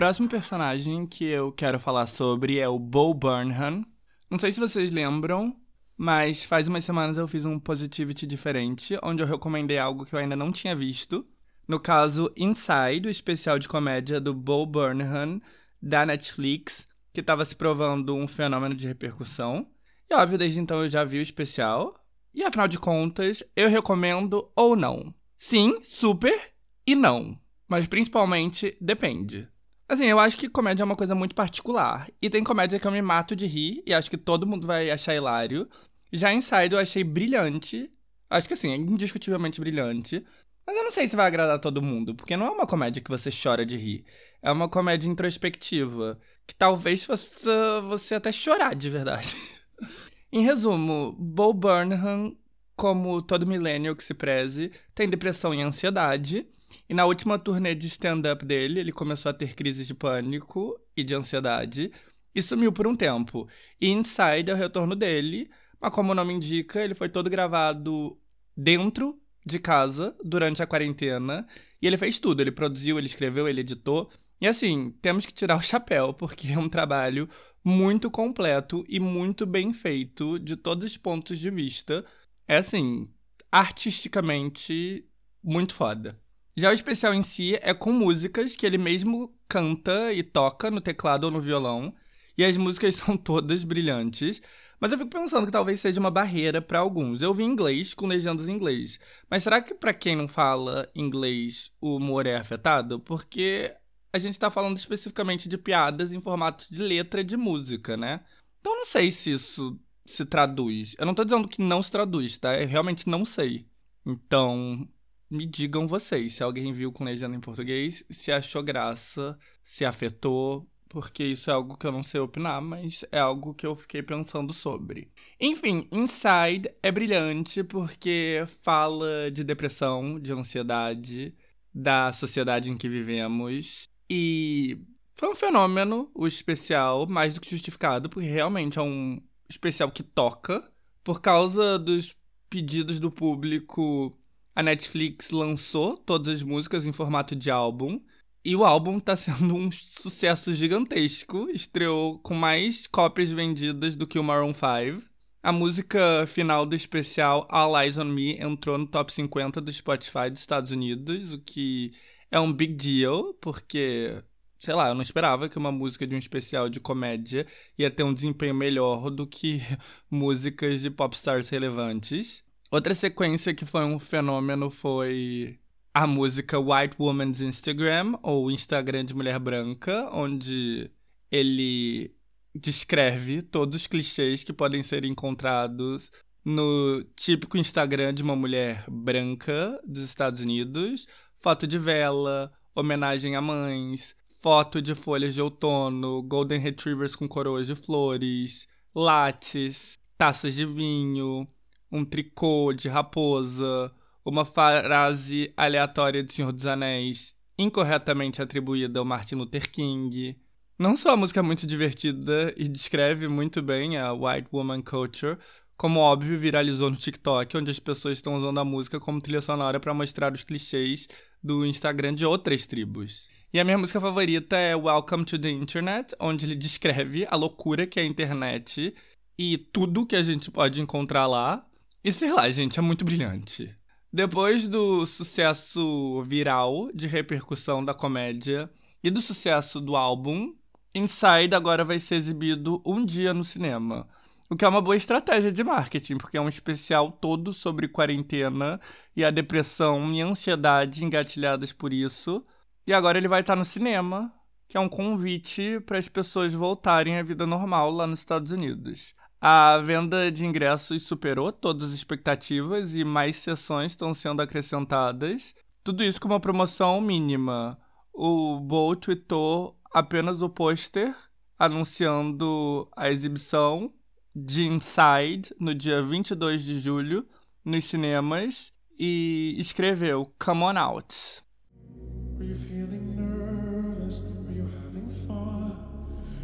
Speaker 1: Próximo personagem que eu quero falar sobre é o Bo Burnham. Não sei se vocês lembram, mas faz umas semanas eu fiz um Positivity diferente, onde eu recomendei algo que eu ainda não tinha visto. No caso, Inside, o especial de comédia do Bo Burnham, da Netflix, que estava se provando um fenômeno de repercussão. E óbvio, desde então eu já vi o especial. E afinal de contas, eu recomendo ou não? Sim, super e não. Mas principalmente depende. Assim, eu acho que comédia é uma coisa muito particular. E tem comédia que eu me mato de rir e acho que todo mundo vai achar hilário. Já Inside eu achei brilhante. Acho que assim, é indiscutivelmente brilhante. Mas eu não sei se vai agradar todo mundo, porque não é uma comédia que você chora de rir. É uma comédia introspectiva. Que talvez você, você até chorar de verdade. em resumo, Bo Burnham, como todo millennial que se preze, tem depressão e ansiedade. E na última turnê de stand-up dele, ele começou a ter crises de pânico e de ansiedade e sumiu por um tempo. E Inside é o retorno dele, mas como o nome indica, ele foi todo gravado dentro de casa durante a quarentena. E ele fez tudo. Ele produziu, ele escreveu, ele editou. E assim, temos que tirar o chapéu, porque é um trabalho muito completo e muito bem feito de todos os pontos de vista. É assim, artisticamente muito foda. Já o especial em si é com músicas que ele mesmo canta e toca no teclado ou no violão, e as músicas são todas brilhantes. Mas eu fico pensando que talvez seja uma barreira para alguns. Eu vi inglês com legendas em inglês. Mas será que para quem não fala inglês o humor é afetado? Porque a gente está falando especificamente de piadas em formato de letra de música, né? Então não sei se isso se traduz. Eu não tô dizendo que não se traduz, tá? Eu realmente não sei. Então, me digam vocês se alguém viu com legenda em português, se achou graça, se afetou, porque isso é algo que eu não sei opinar, mas é algo que eu fiquei pensando sobre. Enfim, Inside é brilhante porque fala de depressão, de ansiedade, da sociedade em que vivemos e foi um fenômeno, o especial, mais do que justificado, porque realmente é um especial que toca por causa dos pedidos do público a Netflix lançou todas as músicas em formato de álbum. E o álbum tá sendo um sucesso gigantesco. Estreou com mais cópias vendidas do que o Maroon 5. A música final do especial All Eyes on Me entrou no top 50 do Spotify dos Estados Unidos, o que é um big deal, porque, sei lá, eu não esperava que uma música de um especial de comédia ia ter um desempenho melhor do que músicas de popstars relevantes. Outra sequência que foi um fenômeno foi a música White Woman's Instagram, ou Instagram de Mulher Branca, onde ele descreve todos os clichês que podem ser encontrados no típico Instagram de uma mulher branca dos Estados Unidos. Foto de vela, homenagem a mães, foto de folhas de outono, golden retrievers com coroas de flores, lattes, taças de vinho, um tricô de raposa, uma frase aleatória de Senhor dos Anéis, incorretamente atribuída ao Martin Luther King. Não só a música é muito divertida e descreve muito bem a white woman culture, como óbvio viralizou no TikTok, onde as pessoas estão usando a música como trilha sonora para mostrar os clichês do Instagram de outras tribos. E a minha música favorita é Welcome to the Internet, onde ele descreve a loucura que é a internet e tudo que a gente pode encontrar lá, e sei lá, gente, é muito brilhante. Depois do sucesso viral de repercussão da comédia e do sucesso do álbum, Inside agora vai ser exibido um dia no cinema. O que é uma boa estratégia de marketing, porque é um especial todo sobre quarentena e a depressão e a ansiedade engatilhadas por isso. E agora ele vai estar no cinema, que é um convite para as pessoas voltarem à vida normal lá nos Estados Unidos. A venda de ingressos superou todas as expectativas e mais sessões estão sendo acrescentadas. Tudo isso com uma promoção mínima. O Bowl tweetou apenas o pôster anunciando a exibição de Inside no dia 22 de julho nos cinemas e escreveu Come on out.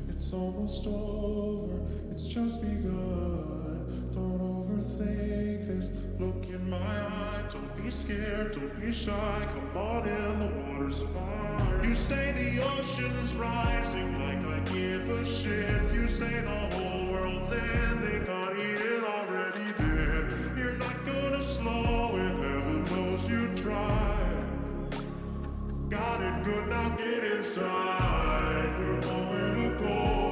Speaker 1: It's almost over, it's just begun. Don't overthink this. Look in my eye, don't be scared, don't be shy. Come on in, the water's fine. You
Speaker 2: say the ocean's rising like I give a shit. You say the whole world's ending, honey, it already did. You're not gonna slow it, heaven knows you try. Got it good, now get inside. We're going to go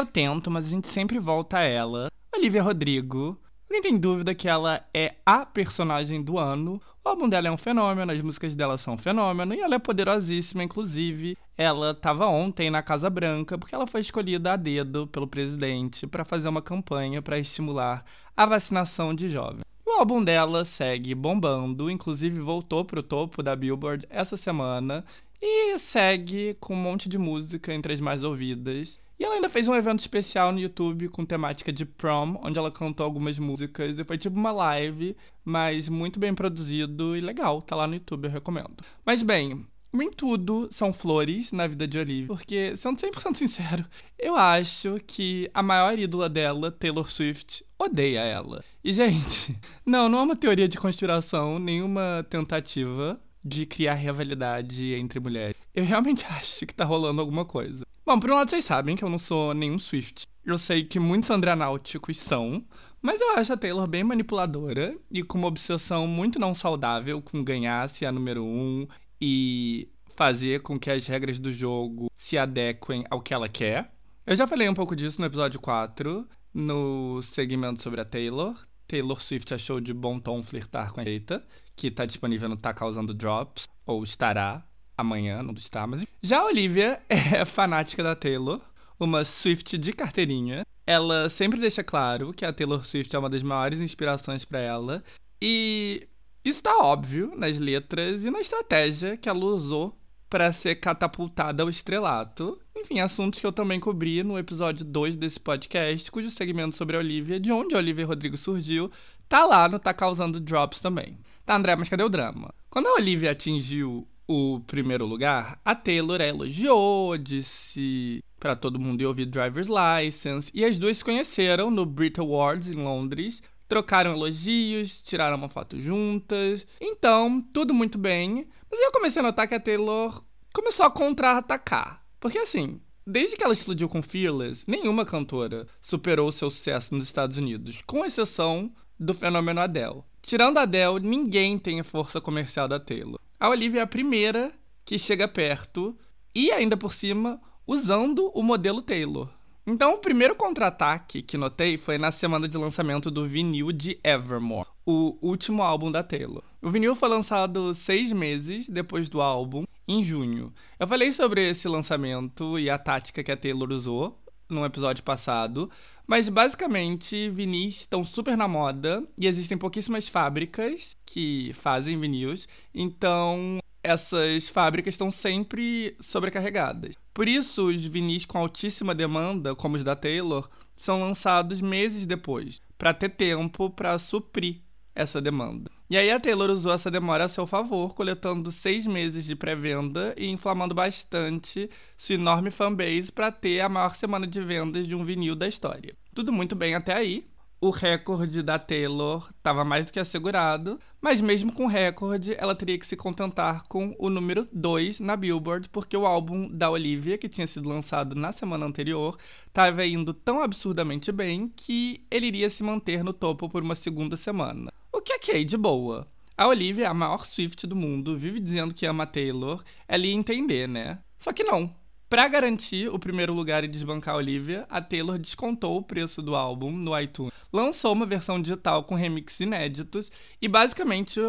Speaker 1: Eu tento, mas a gente sempre volta a ela. Olivia Rodrigo. Ninguém tem dúvida que ela é a personagem do ano. O álbum dela é um fenômeno, as músicas dela são um fenômeno e ela é poderosíssima, inclusive. Ela estava ontem na Casa Branca porque ela foi escolhida a dedo pelo presidente para fazer uma campanha para estimular a vacinação de jovens. O álbum dela segue bombando, inclusive voltou pro topo da Billboard essa semana e segue com um monte de música entre as mais ouvidas. E ela ainda fez um evento especial no YouTube com temática de prom, onde ela cantou algumas músicas. E foi tipo uma live, mas muito bem produzido e legal. Tá lá no YouTube, eu recomendo. Mas bem, nem tudo são flores na vida de Olivia, porque, sendo 100% sincero, eu acho que a maior ídola dela, Taylor Swift, odeia ela. E, gente, não, não é uma teoria de conspiração, nenhuma tentativa de criar rivalidade entre mulheres. Eu realmente acho que tá rolando alguma coisa. Bom, por um lado, vocês sabem que eu não sou nenhum Swift. Eu sei que muitos andranáuticos são, mas eu acho a Taylor bem manipuladora e com uma obsessão muito não saudável com ganhar se a número um e fazer com que as regras do jogo se adequem ao que ela quer. Eu já falei um pouco disso no episódio 4, no segmento sobre a Taylor. Taylor Swift achou de bom tom flirtar com a Eita, que tá disponível no Tá Causando Drops, ou estará amanhã, não está, mas. Já a Olivia é fanática da Taylor, uma Swift de carteirinha. Ela sempre deixa claro que a Taylor Swift é uma das maiores inspirações para ela. E isso tá óbvio nas letras e na estratégia que ela usou para ser catapultada ao estrelato. Enfim, assuntos que eu também cobri no episódio 2 desse podcast, cujo segmento sobre a Olivia, de onde a Olivia Rodrigo surgiu, tá lá no Tá Causando Drops também. Tá, André, mas cadê o drama? Quando a Olivia atingiu o primeiro lugar, a Taylor elogiou, disse para todo mundo ir ouvir Driver's License, e as duas se conheceram no Brit Awards em Londres, trocaram elogios, tiraram uma foto juntas. Então, tudo muito bem. Mas aí eu comecei a notar que a Taylor começou a contra-atacar. Porque assim, desde que ela explodiu com Fearless, nenhuma cantora superou seu sucesso nos Estados Unidos, com exceção do fenômeno Adele. Tirando a Adele, ninguém tem a força comercial da Taylor. A Olivia é a primeira que chega perto e ainda por cima usando o modelo Taylor. Então, o primeiro contra-ataque que notei foi na semana de lançamento do vinil de Evermore, o último álbum da Taylor. O vinil foi lançado seis meses depois do álbum, em junho. Eu falei sobre esse lançamento e a tática que a Taylor usou num episódio passado, mas basicamente vinis estão super na moda e existem pouquíssimas fábricas que fazem vinis, então essas fábricas estão sempre sobrecarregadas. Por isso, os vinis com altíssima demanda, como os da Taylor, são lançados meses depois, para ter tempo para suprir essa demanda. E aí a Taylor usou essa demora a seu favor, coletando seis meses de pré-venda e inflamando bastante sua enorme fanbase para ter a maior semana de vendas de um vinil da história. Tudo muito bem até aí. O recorde da Taylor estava mais do que assegurado, mas mesmo com o recorde, ela teria que se contentar com o número 2 na Billboard, porque o álbum da Olivia, que tinha sido lançado na semana anterior, estava indo tão absurdamente bem que ele iria se manter no topo por uma segunda semana. O que é que é de boa. A Olivia é a maior Swift do mundo, vive dizendo que ama Taylor, ela ia entender, né? Só que não. Para garantir o primeiro lugar e desbancar a Olivia, a Taylor descontou o preço do álbum no iTunes, lançou uma versão digital com remixes inéditos e basicamente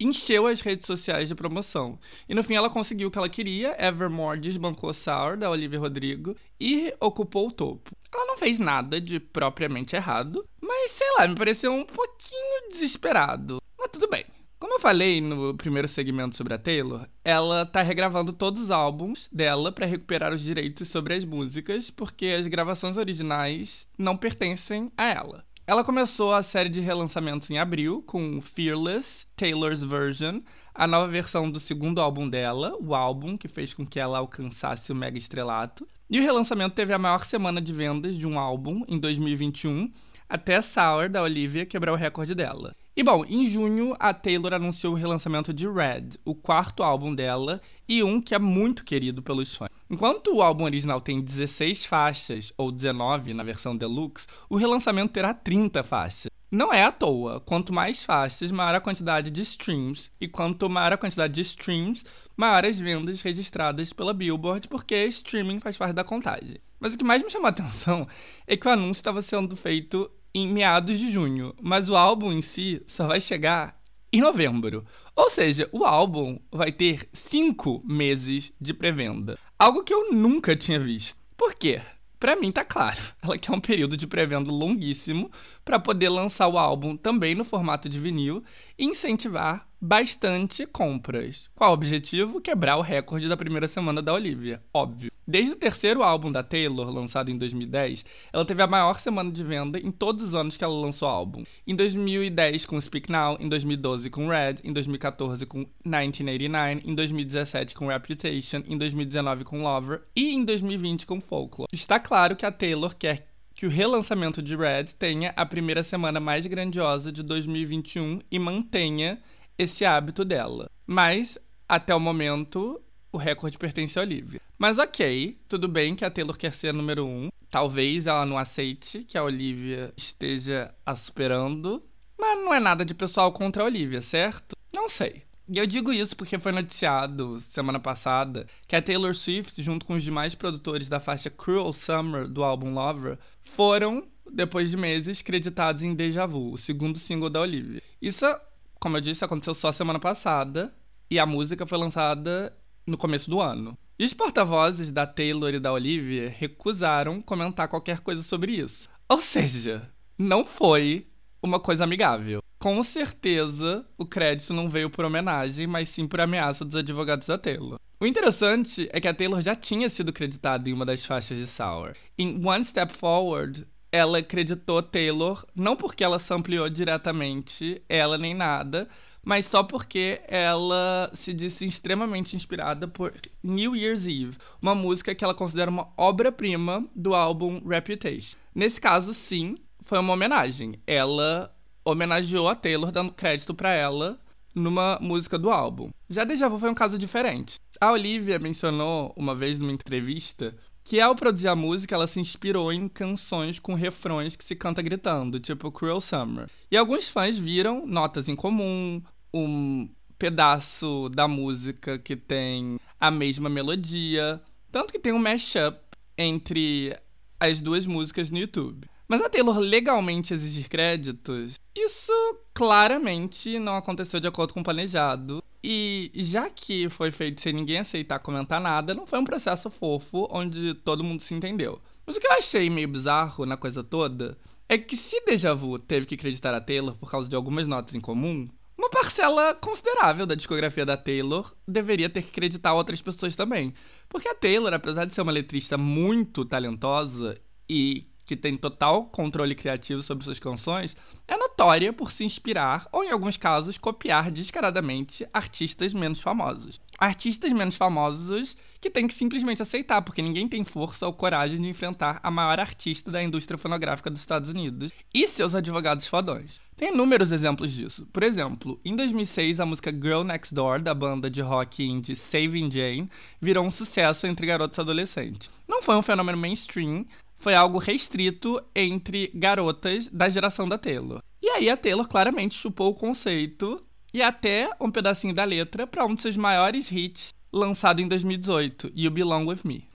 Speaker 1: encheu as redes sociais de promoção. E no fim ela conseguiu o que ela queria, Evermore desbancou Sour, da Olivia Rodrigo, e ocupou o topo. Ela não fez nada de propriamente errado, mas sei lá, me pareceu um pouquinho desesperado. Mas tudo bem. Como eu falei no primeiro segmento sobre a Taylor, ela tá regravando todos os álbuns dela para recuperar os direitos sobre as músicas, porque as gravações originais não pertencem a ela. Ela começou a série de relançamentos em abril com Fearless, Taylor's Version, a nova versão do segundo álbum dela, o álbum que fez com que ela alcançasse o mega estrelato. E o relançamento teve a maior semana de vendas de um álbum em 2021, até Sour da Olivia quebrar o recorde dela. E bom, em junho a Taylor anunciou o relançamento de Red, o quarto álbum dela e um que é muito querido pelos fãs. Enquanto o álbum original tem 16 faixas, ou 19 na versão deluxe, o relançamento terá 30 faixas. Não é à toa. Quanto mais faixas, maior a quantidade de streams. E quanto maior a quantidade de streams, maior as vendas registradas pela Billboard, porque streaming faz parte da contagem. Mas o que mais me chamou a atenção é que o anúncio estava sendo feito em meados de junho, mas o álbum em si só vai chegar em novembro. Ou seja, o álbum vai ter cinco meses de pré-venda. Algo que eu nunca tinha visto. Por quê? Pra mim tá claro. Ela quer um período de pré-venda longuíssimo para poder lançar o álbum também no formato de vinil e incentivar bastante compras. Qual o objetivo? Quebrar o recorde da primeira semana da Olivia, óbvio. Desde o terceiro álbum da Taylor, lançado em 2010, ela teve a maior semana de venda em todos os anos que ela lançou o álbum. Em 2010 com Speak Now, em 2012 com Red, em 2014 com 1989, em 2017 com Reputation, em 2019 com Lover e em 2020 com Folklore. Está claro que a Taylor quer que o relançamento de Red tenha a primeira semana mais grandiosa de 2021 e mantenha esse hábito dela. Mas, até o momento, o recorde pertence a Olivia. Mas ok, tudo bem que a Taylor quer ser a número um. Talvez ela não aceite que a Olivia esteja a superando. Mas não é nada de pessoal contra a Olivia, certo? Não sei. E eu digo isso porque foi noticiado semana passada que a Taylor Swift, junto com os demais produtores da faixa Cruel Summer do álbum Lover, foram, depois de meses, creditados em Deja Vu, o segundo single da Olivia. Isso, como eu disse, aconteceu só semana passada e a música foi lançada no começo do ano. E os porta-vozes da Taylor e da Olivia recusaram comentar qualquer coisa sobre isso. Ou seja, não foi uma coisa amigável. Com certeza, o crédito não veio por homenagem, mas sim por ameaça dos advogados da Taylor. O interessante é que a Taylor já tinha sido creditada em uma das faixas de Sour. Em One Step Forward, ela creditou Taylor não porque ela sampleou diretamente ela nem nada, mas só porque ela se disse extremamente inspirada por New Year's Eve, uma música que ela considera uma obra-prima do álbum Reputation. Nesse caso, sim, foi uma homenagem. Ela homenageou a Taylor dando crédito para ela numa música do álbum. Já Deja Vu foi um caso diferente. A Olivia mencionou uma vez numa entrevista que ao produzir a música ela se inspirou em canções com refrões que se canta gritando, tipo Cruel Summer. E alguns fãs viram notas em comum, um pedaço da música que tem a mesma melodia, tanto que tem um mashup entre as duas músicas no YouTube. Mas a Taylor legalmente exigir créditos, isso claramente não aconteceu de acordo com o planejado. E já que foi feito sem ninguém aceitar comentar nada, não foi um processo fofo onde todo mundo se entendeu. Mas o que eu achei meio bizarro na coisa toda é que se Deja Vu teve que acreditar a Taylor por causa de algumas notas em comum, uma parcela considerável da discografia da Taylor deveria ter que acreditar outras pessoas também. Porque a Taylor, apesar de ser uma letrista muito talentosa e que tem total controle criativo sobre suas canções, é notória por se inspirar, ou em alguns casos, copiar descaradamente artistas menos famosos. Artistas menos famosos que tem que simplesmente aceitar, porque ninguém tem força ou coragem de enfrentar a maior artista da indústria fonográfica dos Estados Unidos e seus advogados fodões. Tem inúmeros exemplos disso. Por exemplo, em 2006, a música Girl Next Door, da banda de rock indie Saving Jane, virou um sucesso entre garotos adolescentes. Não foi um fenômeno mainstream, foi algo restrito entre garotas da geração da Taylor. E aí a Taylor claramente chupou o conceito e até um pedacinho da letra para um de seus maiores hits lançado em 2018, You Belong With Me.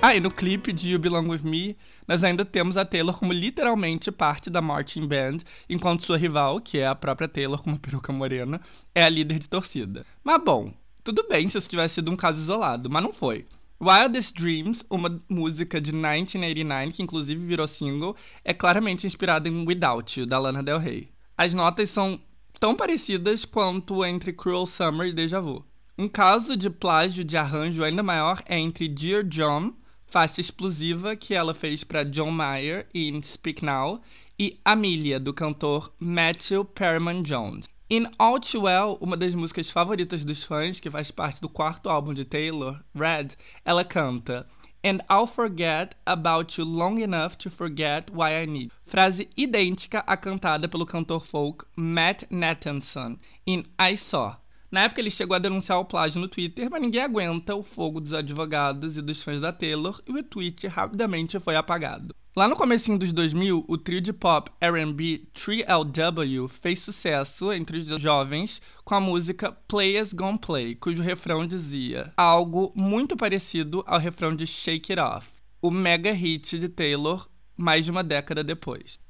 Speaker 1: Ah, e no clipe de You Belong With Me, nós ainda temos a Taylor como literalmente parte da marching band, enquanto sua rival, que é a própria Taylor com uma peruca morena, é a líder de torcida. Mas bom, tudo bem se isso tivesse sido um caso isolado, mas não foi. Wildest Dreams, uma música de 1989 que inclusive virou single, é claramente inspirada em Without You, da Lana Del Rey. As notas são tão parecidas quanto entre Cruel Summer e Deja Vu. Um caso de plágio de arranjo ainda maior é entre Dear John, faixa explosiva que ela fez para John Mayer em Speak Now, e Amelia, do cantor Matthew Perman Jones. In All Too Well, uma das músicas favoritas dos fãs, que faz parte do quarto álbum de Taylor, Red, ela canta And I'll forget about you long enough to forget why I need. Frase idêntica à cantada pelo cantor folk Matt Nathanson em I Saw. Na época ele chegou a denunciar o plágio no Twitter, mas ninguém aguenta o fogo dos advogados e dos fãs da Taylor e o tweet rapidamente foi apagado. Lá no comecinho dos 2000, o trio de pop R&B 3LW fez sucesso entre os jovens com a música Players Gone Play, cujo refrão dizia algo muito parecido ao refrão de Shake It Off, o mega hit de Taylor mais de uma década depois.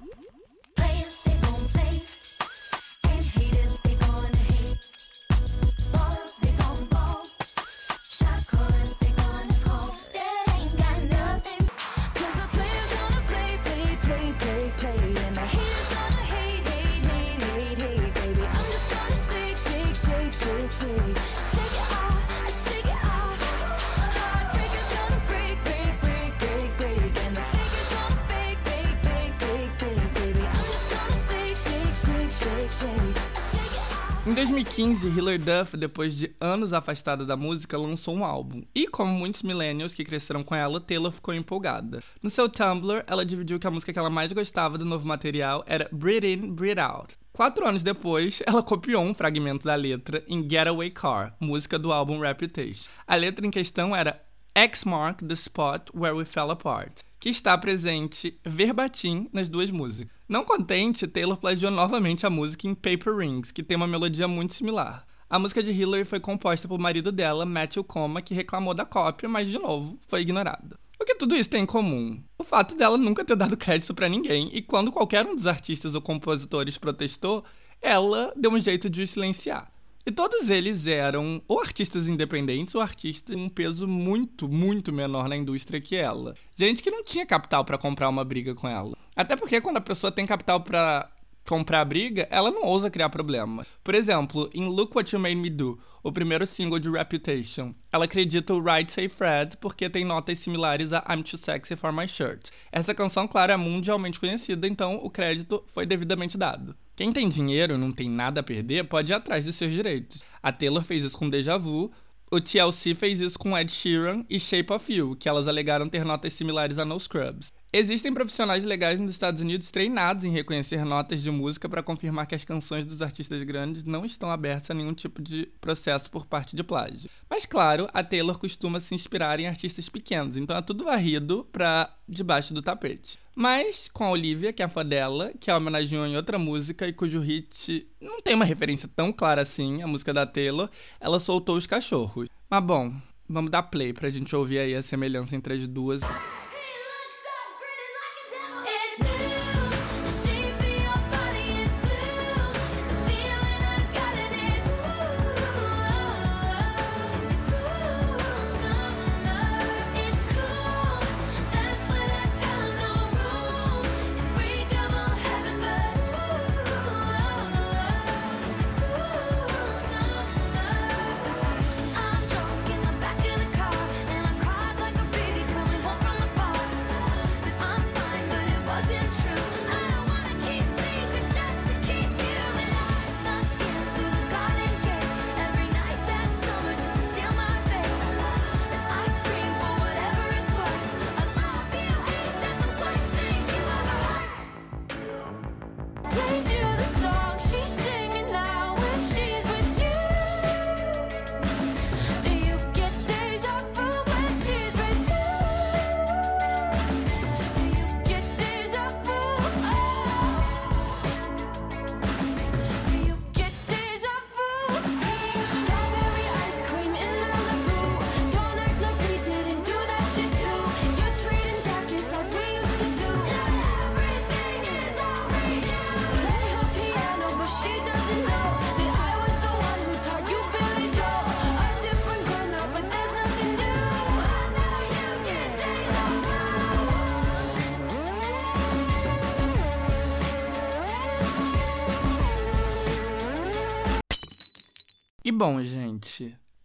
Speaker 1: Em 2015, Hilary Duff, depois de anos afastada da música, lançou um álbum. E como muitos millennials que cresceram com ela, Taylor ficou empolgada. No seu Tumblr, ela dividiu que a música que ela mais gostava do novo material era Breathe In, Breathe Out. Quatro anos depois, ela copiou um fragmento da letra em Getaway Car, música do álbum Reputation. A letra em questão era X mark the spot where we fell apart, que está presente verbatim nas duas músicas. Não contente, Taylor plagiou novamente a música em Paper Rings, que tem uma melodia muito similar. A música de Hillary foi composta pelo marido dela, Matthew Coma, que reclamou da cópia, mas de novo foi ignorada. O que tudo isso tem em comum? O fato dela nunca ter dado crédito pra ninguém, e quando qualquer um dos artistas ou compositores protestou, ela deu um jeito de os silenciar. E todos eles eram ou artistas independentes ou artistas com um peso muito, muito menor na indústria que ela. Gente que não tinha capital pra comprar uma briga com ela. Até porque quando a pessoa tem capital pra comprar briga, ela não ousa criar problema. Por exemplo, em Look What You Made Me Do, o primeiro single de Reputation, ela acredita o Right Say Fred porque tem notas similares a I'm Too Sexy for My Shirt. Essa canção, claro, é mundialmente conhecida, então o crédito foi devidamente dado. Quem tem dinheiro não tem nada a perder pode ir atrás dos seus direitos. A Taylor fez isso com Deja Vu, o TLC fez isso com Ed Sheeran e Shape of You, que elas alegaram ter notas similares a No Scrubs. Existem profissionais legais nos Estados Unidos treinados em reconhecer notas de música para confirmar que as canções dos artistas grandes não estão abertas a nenhum tipo de processo por parte de plágio. Mas claro, a Taylor costuma se inspirar em artistas pequenos, então é tudo varrido para debaixo do tapete. Mas com a Olivia, que é a fã dela, que a homenageou em outra música e cujo hit não tem uma referência tão clara assim, a música da Taylor, ela soltou os cachorros. Mas bom, vamos dar play pra gente ouvir aí a semelhança entre as duas.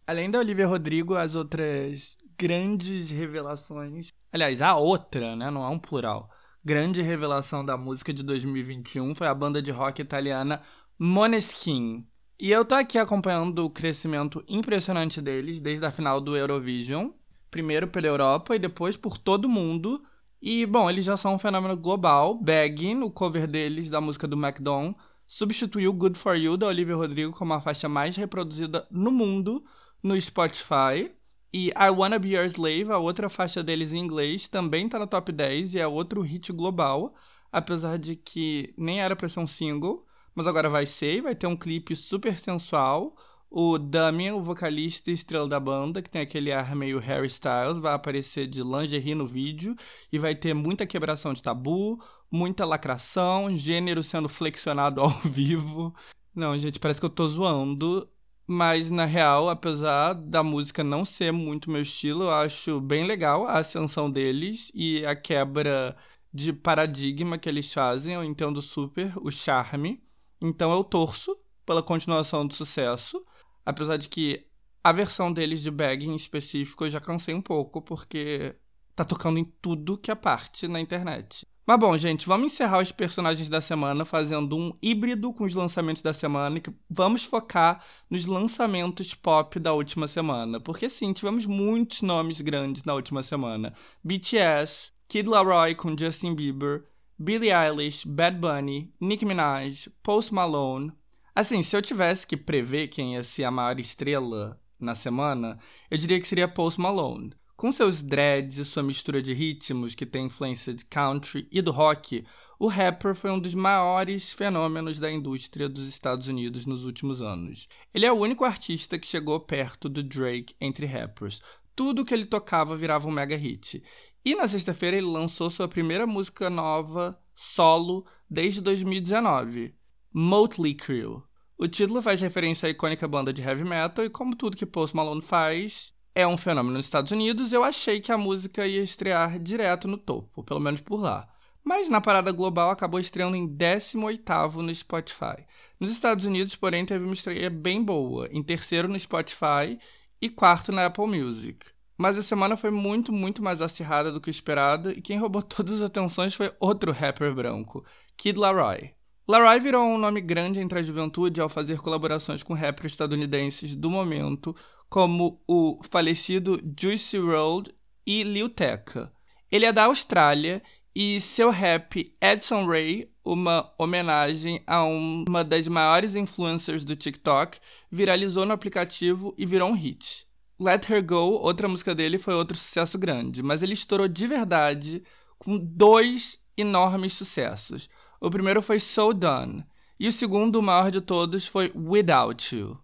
Speaker 1: Além da Olivia Rodrigo, as outras grandes revelações. Aliás, a outra, né? Não é um plural. Grande revelação da música de 2021 foi a banda de rock italiana Måneskin. E eu tô aqui acompanhando o crescimento impressionante deles desde a final do Eurovision, primeiro pela Europa e depois por todo mundo. E, bom, eles já são um fenômeno global. Bag, no cover deles da música do McDonald, substituiu Good For You da Olivia Rodrigo como a faixa mais reproduzida no mundo no Spotify. E I Wanna Be Your Slave, a outra faixa deles em inglês, também tá no top 10 e é outro hit global, apesar de que nem era pra ser um single, mas agora vai ser, vai ter um clipe super sensual. O Damien, o vocalista e estrela da banda, que tem aquele ar meio Harry Styles, vai aparecer de lingerie no vídeo e vai ter muita quebração de tabu, muita lacração, gênero sendo flexionado ao vivo. Não, gente, parece que eu tô zoando, mas na real, apesar da música não ser muito meu estilo, eu acho bem legal a ascensão deles e a quebra de paradigma que eles fazem. Eu entendo super o charme. Então eu torço pela continuação do sucesso, apesar de que a versão deles de Bag em específico eu já cansei um pouco, porque tá tocando em tudo que é parte na internet. Mas bom, gente, vamos encerrar os personagens da semana fazendo um híbrido com os lançamentos da semana e vamos focar nos lançamentos pop da última semana. Porque sim, tivemos muitos nomes grandes na última semana. BTS, Kid Laroi com Justin Bieber, Billie Eilish, Bad Bunny, Nicki Minaj, Post Malone. Assim, se eu tivesse que prever quem ia ser a maior estrela na semana, eu diria que seria Post Malone. Com seus dreads e sua mistura de ritmos que tem influência de country e do rock, o rapper foi um dos maiores fenômenos da indústria dos Estados Unidos nos últimos anos. Ele é o único artista que chegou perto do Drake entre rappers. Tudo que ele tocava virava um mega hit. E na sexta-feira ele lançou sua primeira música nova solo desde 2019, Motley Crue. O título faz referência à icônica banda de heavy metal e como tudo que Post Malone faz é um fenômeno nos Estados Unidos, eu achei que a música ia estrear direto no topo, pelo menos por lá. Mas na parada global acabou estreando em 18º no Spotify. Nos Estados Unidos, porém, teve uma estreia bem boa, em terceiro no Spotify e quarto na Apple Music. Mas a semana foi muito, muito mais acirrada do que esperado e quem roubou todas as atenções foi outro rapper branco, Kid Laroi. Laroi virou um nome grande entre a juventude ao fazer colaborações com rappers estadunidenses do momento, como o falecido Juicy WRLD e Lil Tecca. Ele é da Austrália e seu rap Edson Ray, uma homenagem a uma das maiores influencers do TikTok, viralizou no aplicativo e virou um hit. Let Her Go, outra música dele, foi outro sucesso grande, mas ele estourou de verdade com dois enormes sucessos. O primeiro foi So Done, e o segundo, o maior de todos, foi Without You.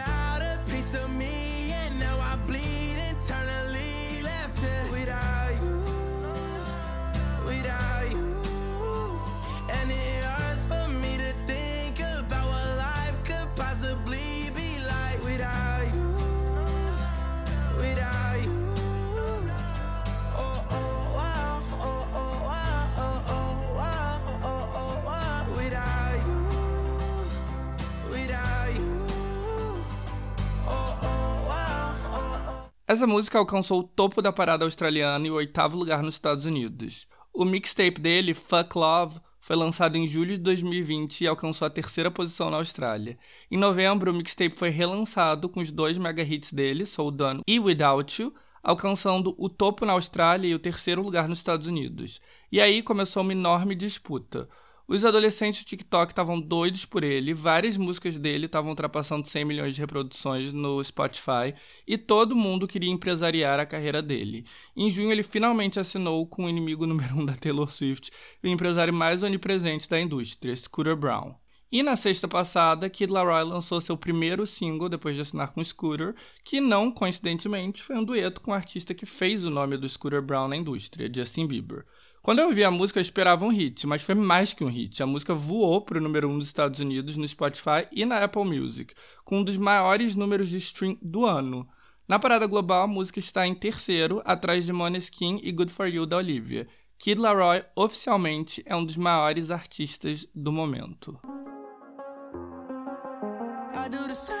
Speaker 1: Essa música alcançou o topo da parada australiana e o oitavo lugar nos Estados Unidos. O mixtape dele, Fuck Love, foi lançado em julho de 2020 e alcançou a terceira posição na Austrália. Em novembro, o mixtape foi relançado com os dois mega hits dele, So Done e Without You, alcançando o topo na Austrália e o terceiro lugar nos Estados Unidos. E aí começou uma enorme disputa. Os adolescentes do TikTok estavam doidos por ele, várias músicas dele estavam ultrapassando 100 milhões de reproduções no Spotify e todo mundo queria empresariar a carreira dele. Em junho, ele finalmente assinou com o inimigo número um da Taylor Swift, o empresário mais onipresente da indústria, Scooter Brown. E na sexta passada, Kid Laroi lançou seu primeiro single depois de assinar com Scooter, que não coincidentemente foi um dueto com o artista que fez o nome do Scooter Brown na indústria, Justin Bieber. Quando eu ouvi a música, eu esperava um hit, mas foi mais que um hit. A música voou para o número 1 um dos Estados Unidos no Spotify e na Apple Music, com um dos maiores números de stream do ano. Na parada global, a música está em terceiro, atrás de Måneskin e Good For You da Olivia. Kid Laroi oficialmente é um dos maiores artistas do momento.
Speaker 3: I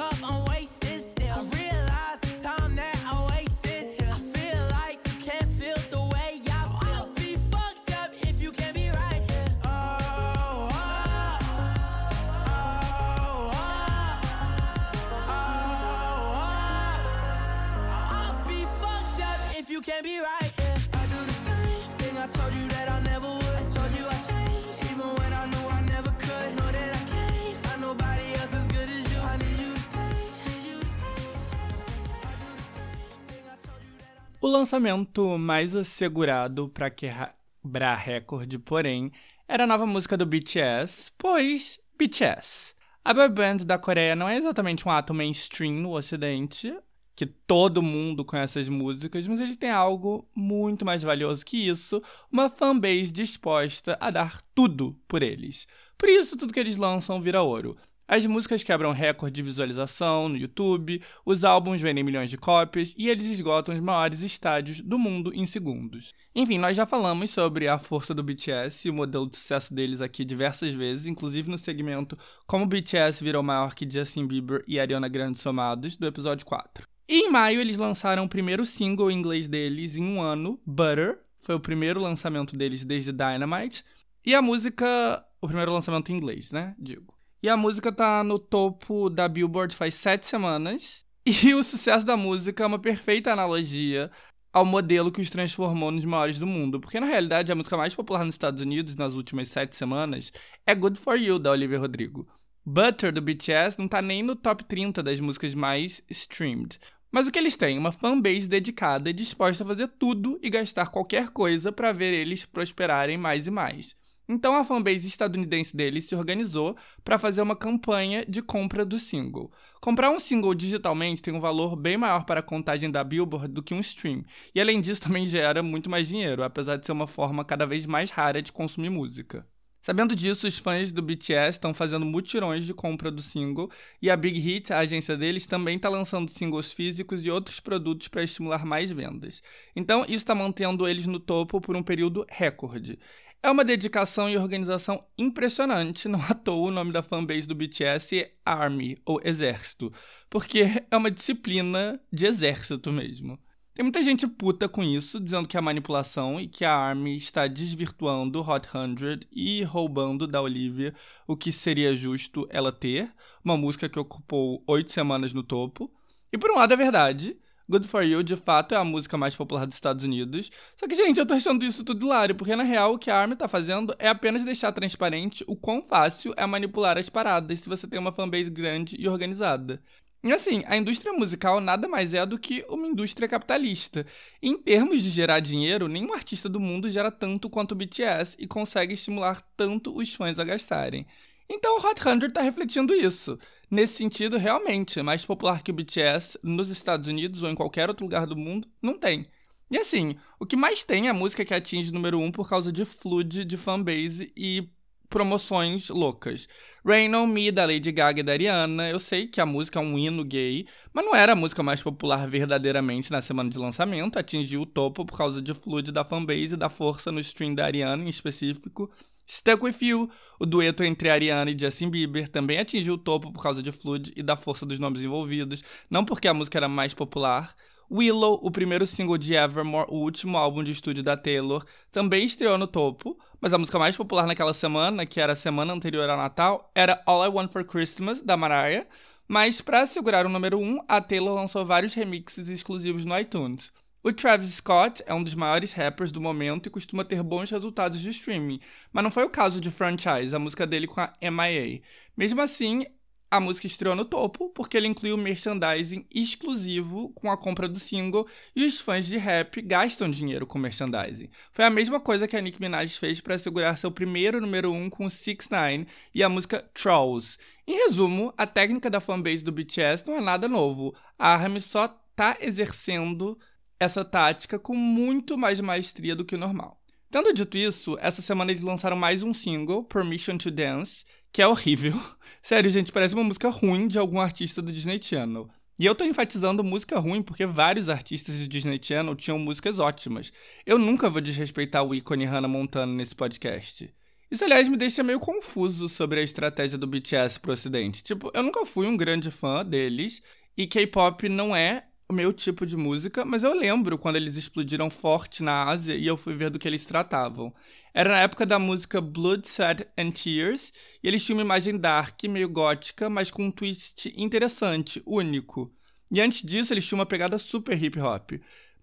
Speaker 1: O lançamento mais assegurado para quebrar recorde, porém, era a nova música do BTS, pois BTS. A boy band da Coreia não é exatamente um ato mainstream no ocidente, que todo mundo conhece as músicas, mas ele tem algo muito mais valioso que isso, uma fanbase disposta a dar tudo por eles. Por isso, tudo que eles lançam vira ouro. As músicas quebram recorde de visualização no YouTube, os álbuns vendem milhões de cópias e eles esgotam os maiores estádios do mundo em segundos. Enfim, nós já falamos sobre a força do BTS e o modelo de sucesso deles aqui diversas vezes, inclusive no segmento Como o BTS virou maior que Justin Bieber e Ariana Grande somados, do episódio 4. E em maio eles lançaram o primeiro single em inglês deles em um ano, Butter, foi o primeiro lançamento deles desde Dynamite, e a música, o primeiro lançamento em inglês, né, digo. E a música tá no topo da Billboard faz sete semanas. E o sucesso da música é uma perfeita analogia ao modelo que os transformou nos maiores do mundo. Porque na realidade a música mais popular nos Estados Unidos nas últimas sete semanas é Good For You, da Olivia Rodrigo. Butter, do BTS, não tá nem no top 30 das músicas mais streamed. Mas o que eles têm? Uma fanbase dedicada e disposta a fazer tudo e gastar qualquer coisa para ver eles prosperarem mais e mais. Então a fanbase estadunidense deles se organizou para fazer uma campanha de compra do single. Comprar um single digitalmente tem um valor bem maior para a contagem da Billboard do que um stream, e além disso também gera muito mais dinheiro, apesar de ser uma forma cada vez mais rara de consumir música. Sabendo disso, os fãs do BTS estão fazendo mutirões de compra do single e a Big Hit, a agência deles, também está lançando singles físicos e outros produtos para estimular mais vendas. Então, isso está mantendo eles no topo por um período recorde. É uma dedicação e organização impressionante, não à toa o nome da fanbase do BTS é ARMY, ou Exército, porque é uma disciplina de exército mesmo. Tem muita gente puta com isso, dizendo que é manipulação e que a ARMY está desvirtuando Hot 100 e roubando da Olivia o que seria justo ela ter, uma música que ocupou oito semanas no topo. E por um lado é verdade, Good For You de fato é a música mais popular dos Estados Unidos. Só que, gente, eu tô achando isso tudo hilário, porque na real o que a ARMY tá fazendo é apenas deixar transparente o quão fácil é manipular as paradas se você tem uma fanbase grande e organizada. E assim, a indústria musical nada mais é do que uma indústria capitalista. Em termos de gerar dinheiro, nenhum artista do mundo gera tanto quanto o BTS e consegue estimular tanto os fãs a gastarem. Então o Hot 100 está refletindo isso. Nesse sentido, realmente, mais popular que o BTS nos Estados Unidos ou em qualquer outro lugar do mundo, não tem. E assim, o que mais tem é música que atinge número 1 um por causa de flood de fanbase e promoções loucas. Rain on Me, da Lady Gaga e da Ariana. Eu sei que a música é um hino gay, mas não era a música mais popular verdadeiramente na semana de lançamento. Atingiu o topo por causa de flood da fanbase e da força no stream da Ariana em específico. Stuck With You, o dueto entre Ariana e Justin Bieber, também atingiu o topo por causa de Flood e da força dos nomes envolvidos, não porque a música era mais popular. Willow, o primeiro single de Evermore, o último álbum de estúdio da Taylor, também estreou no topo, mas a música mais popular naquela semana, que era a semana anterior ao Natal, era All I Want for Christmas, da Mariah. Mas para assegurar o número 1, a Taylor lançou vários remixes exclusivos no iTunes. O Travis Scott é um dos maiores rappers do momento e costuma ter bons resultados de streaming, mas não foi o caso de Franchise, a música dele com a MIA. Mesmo assim, a música estreou no topo porque ele incluiu merchandising exclusivo com a compra do single e os fãs de rap gastam dinheiro com merchandising. Foi a mesma coisa que a Nicki Minaj fez para assegurar seu primeiro número 1 um com 6 9 e a música Trolls. Em resumo, a técnica da fanbase do BTS não é nada novo. A ARMY só tá exercendo essa tática com muito mais maestria do que o normal. Tendo dito isso, essa semana eles lançaram mais um single, Permission to Dance, que é horrível. Sério, gente, parece uma música ruim de algum artista do Disney Channel. E eu tô enfatizando música ruim porque vários artistas do Disney Channel tinham músicas ótimas. Eu nunca vou desrespeitar o ícone Hannah Montana nesse podcast. Isso, aliás, me deixa meio confuso sobre a estratégia do BTS pro ocidente. Tipo, eu nunca fui um grande fã deles, e K-pop não é o meu tipo de música, mas eu lembro quando eles explodiram forte na Ásia e eu fui ver do que eles tratavam. Era na época da música Blood, Sweat and Tears, e eles tinham uma imagem dark, meio gótica, mas com um twist interessante, único. E antes disso, eles tinham uma pegada super hip hop.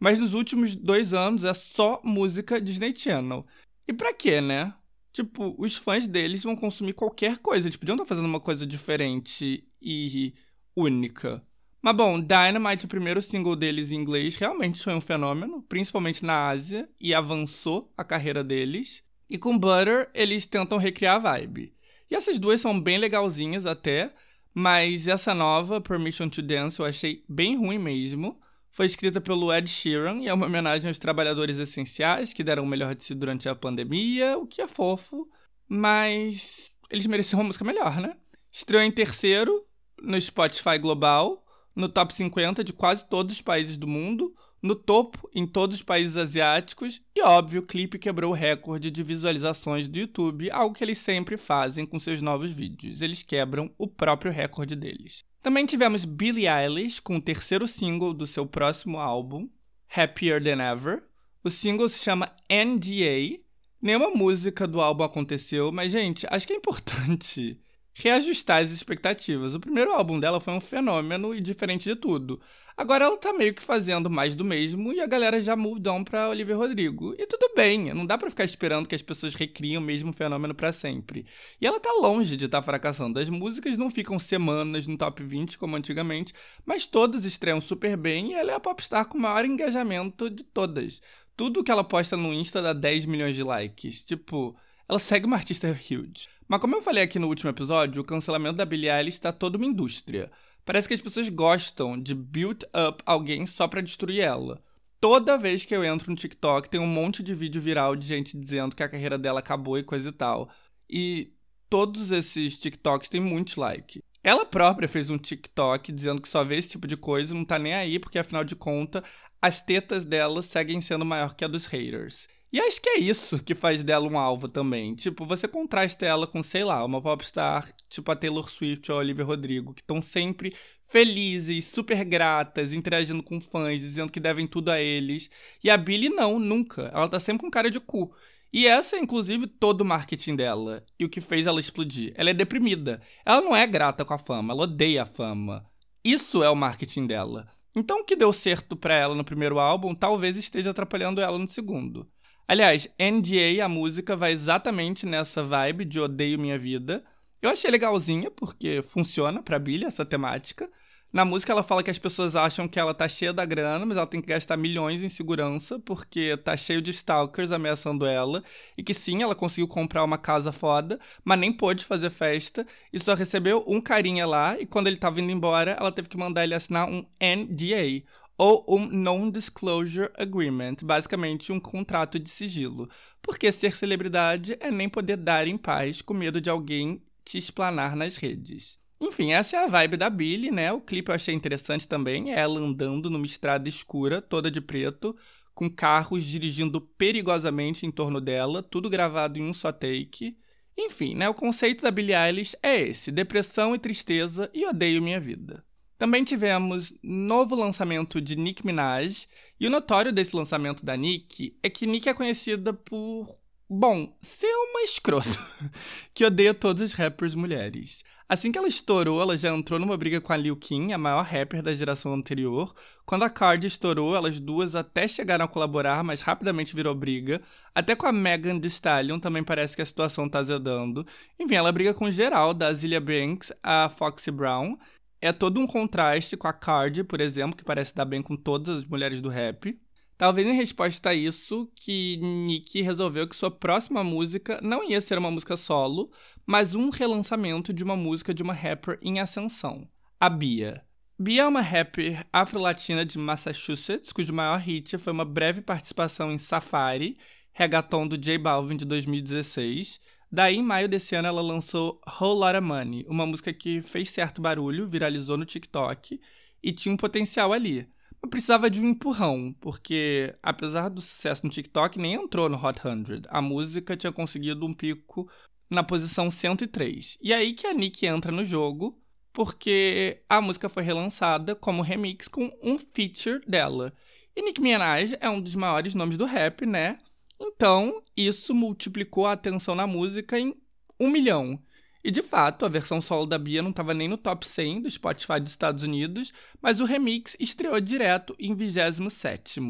Speaker 1: Mas nos últimos dois anos é só música Disney Channel. E pra quê, né? Tipo, os fãs deles vão consumir qualquer coisa. Eles podiam estar fazendo uma coisa diferente e única. Mas bom, Dynamite, o primeiro single deles em inglês, realmente foi um fenômeno, principalmente na Ásia, e avançou a carreira deles. E com Butter, eles tentam recriar a vibe. E essas duas são bem legalzinhas até, mas essa nova, Permission to Dance, eu achei bem ruim mesmo. Foi escrita pelo Ed Sheeran e é uma homenagem aos trabalhadores essenciais que deram o melhor de si durante a pandemia, o que é fofo, mas eles mereciam uma música melhor, né? Estreou em terceiro no Spotify Global, no top 50 de quase todos os países do mundo, no topo em todos os países asiáticos e, óbvio, o clipe quebrou o recorde de visualizações do YouTube, algo que eles sempre fazem com seus novos vídeos. Eles quebram o próprio recorde deles. Também tivemos Billie Eilish com o terceiro single do seu próximo álbum, Happier Than Ever. O single se chama NDA. Nenhuma música do álbum aconteceu, mas, gente, acho que é importante reajustar as expectativas. O primeiro álbum dela foi um fenômeno e diferente de tudo. Agora ela tá meio que fazendo mais do mesmo e a galera já moved on pra Olivia Rodrigo. E tudo bem, não dá pra ficar esperando que as pessoas recriem o mesmo fenômeno para sempre. E ela tá longe de estar tá fracassando. As músicas não ficam semanas no top 20 como antigamente, mas todas estreiam super bem e ela é a popstar com o maior engajamento de todas. Tudo que ela posta no Insta dá 10 milhões de likes. Tipo, ela segue uma artista huge. Mas como eu falei aqui no último episódio, o cancelamento da Billie Eilish está toda uma indústria. Parece que as pessoas gostam de build up alguém só para destruir ela. Toda vez que eu entro no TikTok, tem um monte de vídeo viral de gente dizendo que a carreira dela acabou e coisa e tal. E todos esses TikToks têm muitos likes. Ela própria fez um TikTok dizendo que só vê esse tipo de coisa e não tá nem aí, porque afinal de contas, as tetas dela seguem sendo maior que a dos haters. E acho que é isso que faz dela um alvo também. Tipo, você contrasta ela com, sei lá, uma popstar tipo a Taylor Swift ou a Olivia Rodrigo, que estão sempre felizes, super gratas, interagindo com fãs, dizendo que devem tudo a eles. E a Billie não, nunca. Ela tá sempre com cara de cu. E essa é, inclusive, todo o marketing dela. E o que fez ela explodir. Ela é deprimida. Ela não é grata com a fama, ela odeia a fama. Isso é o marketing dela. Então, o que deu certo para ela no primeiro álbum talvez esteja atrapalhando ela no segundo. Aliás, NDA, a música, vai exatamente nessa vibe de odeio minha vida. Eu achei legalzinha, porque funciona pra Billy essa temática. Na música ela fala que as pessoas acham que ela tá cheia da grana, mas ela tem que gastar milhões em segurança, porque tá cheio de stalkers ameaçando ela. E que sim, ela conseguiu comprar uma casa foda, mas nem pôde fazer festa. E só recebeu um carinha lá, e quando ele tava indo embora, ela teve que mandar ele assinar um NDA ou um Non-Disclosure Agreement, basicamente um contrato de sigilo. Porque ser celebridade é nem poder dar em paz com medo de alguém te explanar nas redes. Enfim, essa é a vibe da Billy, né? O clipe eu achei interessante também, é ela andando numa estrada escura, toda de preto, com carros dirigindo perigosamente em torno dela, tudo gravado em um só take. Enfim, né? O conceito da Billie Eilish é esse: depressão e tristeza e odeio minha vida. Também tivemos novo lançamento de Nicki Minaj, e o notório desse lançamento da Nicki é que Nicki é conhecida por, bom, ser uma escrota, que odeia todos os rappers mulheres. Assim que ela estourou, ela já entrou numa briga com a Lil Kim, a maior rapper da geração anterior. Quando a Cardi estourou, elas duas até chegaram a colaborar, mas rapidamente virou briga. Até com a Megan Thee Stallion também parece que a situação tá azedando. Enfim, ela briga com geral, da Azealia Banks a Foxy Brown é todo um contraste com a Cardi, por exemplo, que parece dar bem com todas as mulheres do rap. Talvez em resposta a isso que Nick resolveu que sua próxima música não ia ser uma música solo, mas um relançamento de uma música de uma rapper em ascensão, a Bia. Bia é uma rapper afro-latina de Massachusetts, cujo maior hit foi uma breve participação em Safari, reggaeton do J Balvin de 2016. Daí, em maio desse ano, ela lançou Whole Lotta Money, uma música que fez certo barulho, viralizou no TikTok e tinha um potencial ali. Mas precisava de um empurrão, porque apesar do sucesso no TikTok, nem entrou no Hot 100. A música tinha conseguido um pico na posição 103. E aí que a Nick entra no jogo, porque a música foi relançada como remix com um feature dela. E Nicki Minaj é um dos maiores nomes do rap, né? Então, isso multiplicou a atenção na música em um milhão. E de fato, a versão solo da Bia não estava nem no top 100 do Spotify dos Estados Unidos, mas o remix estreou direto em 27.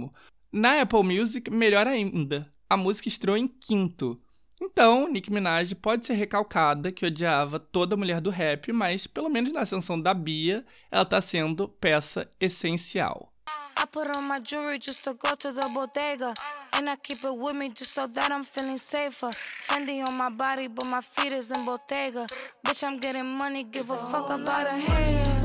Speaker 1: Na Apple Music, melhor ainda, a música estreou em quinto. Então, Nicki Minaj pode ser recalcada que odiava toda mulher do rap, mas pelo menos na ascensão da Bia, ela tá sendo peça essencial.
Speaker 4: I put on my jewelry just to go to the bodega. And I keep it with me just so that I'm feeling safer. Fendi on my body, but my feet is in Bottega. Bitch, I'm getting money, give a fuck about a haters,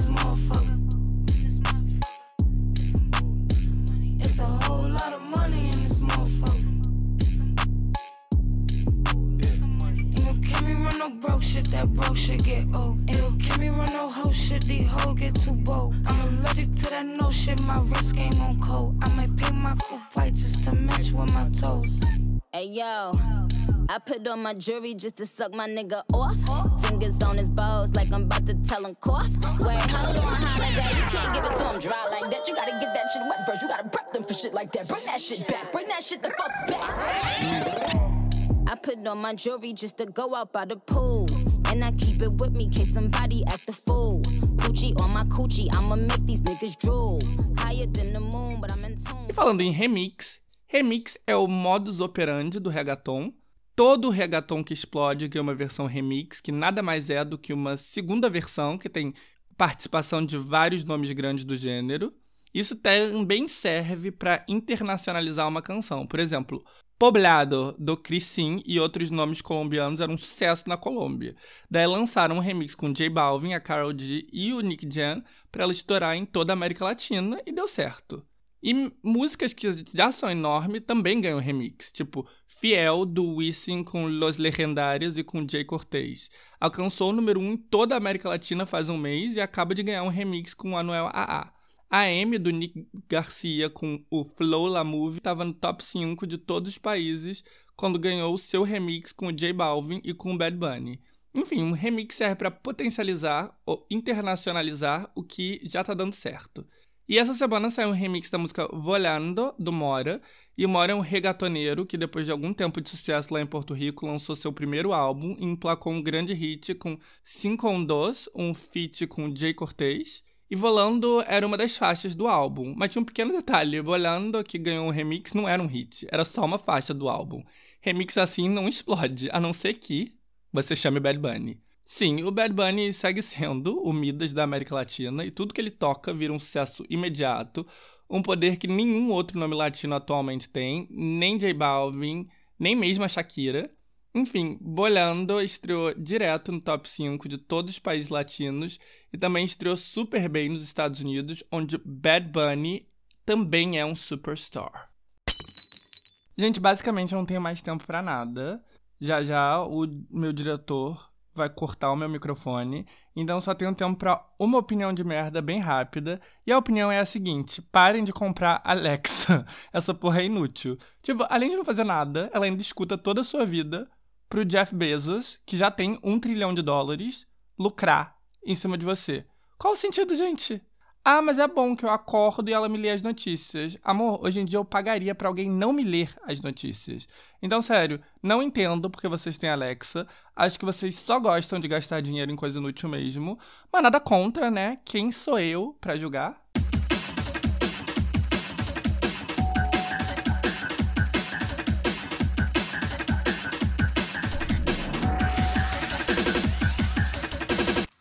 Speaker 4: no broke shit, that broke shit get old. Ain't no can me run no hoe shit, these hoes get too bold. I'm allergic to that no shit, my wrist game on cold. I might paint my coupe white just to match with my toes.
Speaker 5: Hey yo, I put on my jewelry just to suck my nigga off. Fingers on his balls like I'm about to tell him cough. Wait, hold on, holiday, you can't give it to him dry like that. You gotta get that shit wet first. You gotta prep them for shit like that. Bring that shit back. Bring that shit the fuck back. I put on my jewelry just to go out by the pool. And I keep it with me case somebody fool. Poochie on my coochie, I'ma make these niggas drool. Higher than the moon, but I'm in tune.
Speaker 1: E falando em remix, remix é o modus operandi do reggaeton. Todo reggaeton que explode ganha uma versão remix, que nada mais é do que uma segunda versão que tem participação de vários nomes grandes do gênero. Isso também serve para internacionalizar uma canção. Por exemplo, Poblado, do Crisim e outros nomes colombianos eram um sucesso na Colômbia. Daí lançaram um remix com J Balvin, a Karol G e o Nick Jam para ela estourar em toda a América Latina e deu certo. E músicas que já são enormes também ganham remix, tipo Fiel, do Wisin com Los Legendários e com Jay Cortez. Alcançou o número 1 um em toda a América Latina faz um mês e acaba de ganhar um remix com Anuel AA. A M do Nick Garcia com o Flow La Move estava no top 5 de todos os países quando ganhou seu remix com o J Balvin e com o Bad Bunny. Enfim, um remix serve para potencializar ou internacionalizar o que já está dando certo. E essa semana saiu um remix da música Volando, do Mora. E Mora é um regatoneiro que, depois de algum tempo de sucesso lá em Porto Rico, lançou seu primeiro álbum e emplacou um grande hit com Cinco on Dos, um feat com Jay Cortez. E Volando era uma das faixas do álbum, mas tinha um pequeno detalhe: Volando, que ganhou um remix, não era um hit, era só uma faixa do álbum. Remix assim não explode, a não ser que você chame Bad Bunny. Sim, o Bad Bunny segue sendo o Midas da América Latina e tudo que ele toca vira um sucesso imediato, um poder que nenhum outro nome latino atualmente tem, nem J Balvin, nem mesmo a Shakira. Enfim, Bolando estreou direto no top 5 de todos os países latinos e também estreou super bem nos Estados Unidos, onde Bad Bunny também é um superstar. Gente, basicamente eu não tenho mais tempo pra nada. Já já o meu diretor vai cortar o meu microfone, então só tenho tempo pra uma opinião de merda bem rápida. E a opinião é a seguinte: parem de comprar Alexa. Essa porra é inútil. Tipo, além de não fazer nada, ela ainda escuta toda a sua vida pro Jeff Bezos, que já tem um trilhão de dólares, lucrar em cima de você. Qual o sentido, gente? Ah, mas é bom que eu acordo e ela me lê as notícias. Amor, hoje em dia eu pagaria pra alguém não me ler as notícias. Então, sério, não entendo porque vocês têm Alexa. Acho que vocês só gostam de gastar dinheiro em coisa inútil mesmo. Mas nada contra, né? Quem sou eu pra julgar?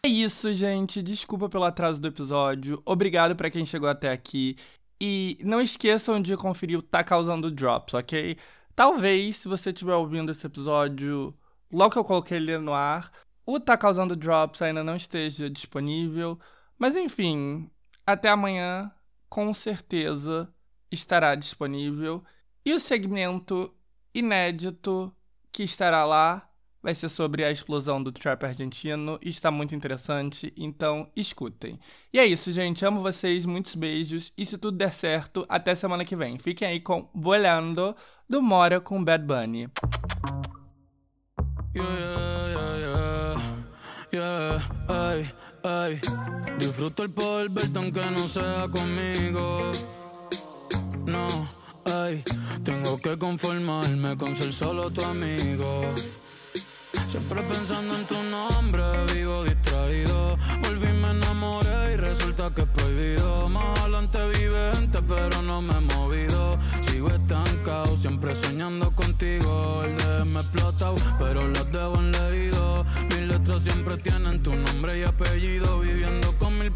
Speaker 1: É isso, gente. Desculpa pelo atraso do episódio. Obrigado pra quem chegou até aqui. E não esqueçam de conferir o Tá Causando Drops, ok? Talvez, se você estiver ouvindo esse episódio logo que eu coloquei ele no ar, o Tá Causando Drops ainda não esteja disponível. Mas enfim, até amanhã, com certeza estará disponível. E o segmento inédito que estará lá vai ser sobre a explosão do trap argentino e está muito interessante, então escutem. E é isso, gente. Amo vocês, muitos beijos. E se tudo der certo, até semana que vem. Fiquem aí com Boleando do Mora com Bad Bunny.
Speaker 6: Yeah, yeah, yeah, ay. Disfruto el poder verte aunque no sea conmigo. No, ay, tengo que conformarme con ser solo tu amigo. Siempre pensando en tu nombre, vivo distraído. Volví, me enamoré y resulta que es prohibido. Más adelante vive gente, pero no me he movido. Sigo estancado, siempre soñando contigo. El de me explotado, pero las debo en leído. Mis letras siempre tienen tu nombre y apellido. Viviendo con mil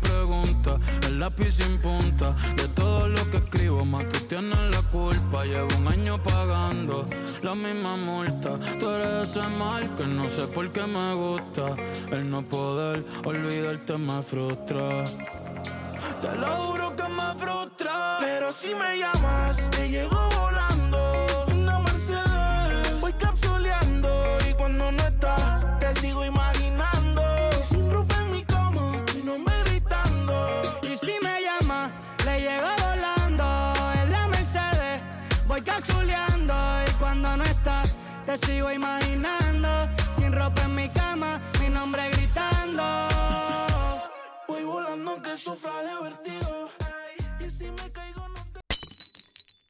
Speaker 6: el lápiz sin punta. De todo lo que escribo, más tú tienes la culpa. Llevo un año pagando la misma multa. Tú eres ese mal que no sé por qué me gusta. El no poder olvidarte me frustra. Te lo juro que me frustra.
Speaker 7: Pero si me llamas, te llego volando. Sigo imaginando. Sin ropa en mi cama, mi nombre gritando.
Speaker 8: Voy
Speaker 7: volando que sufra de.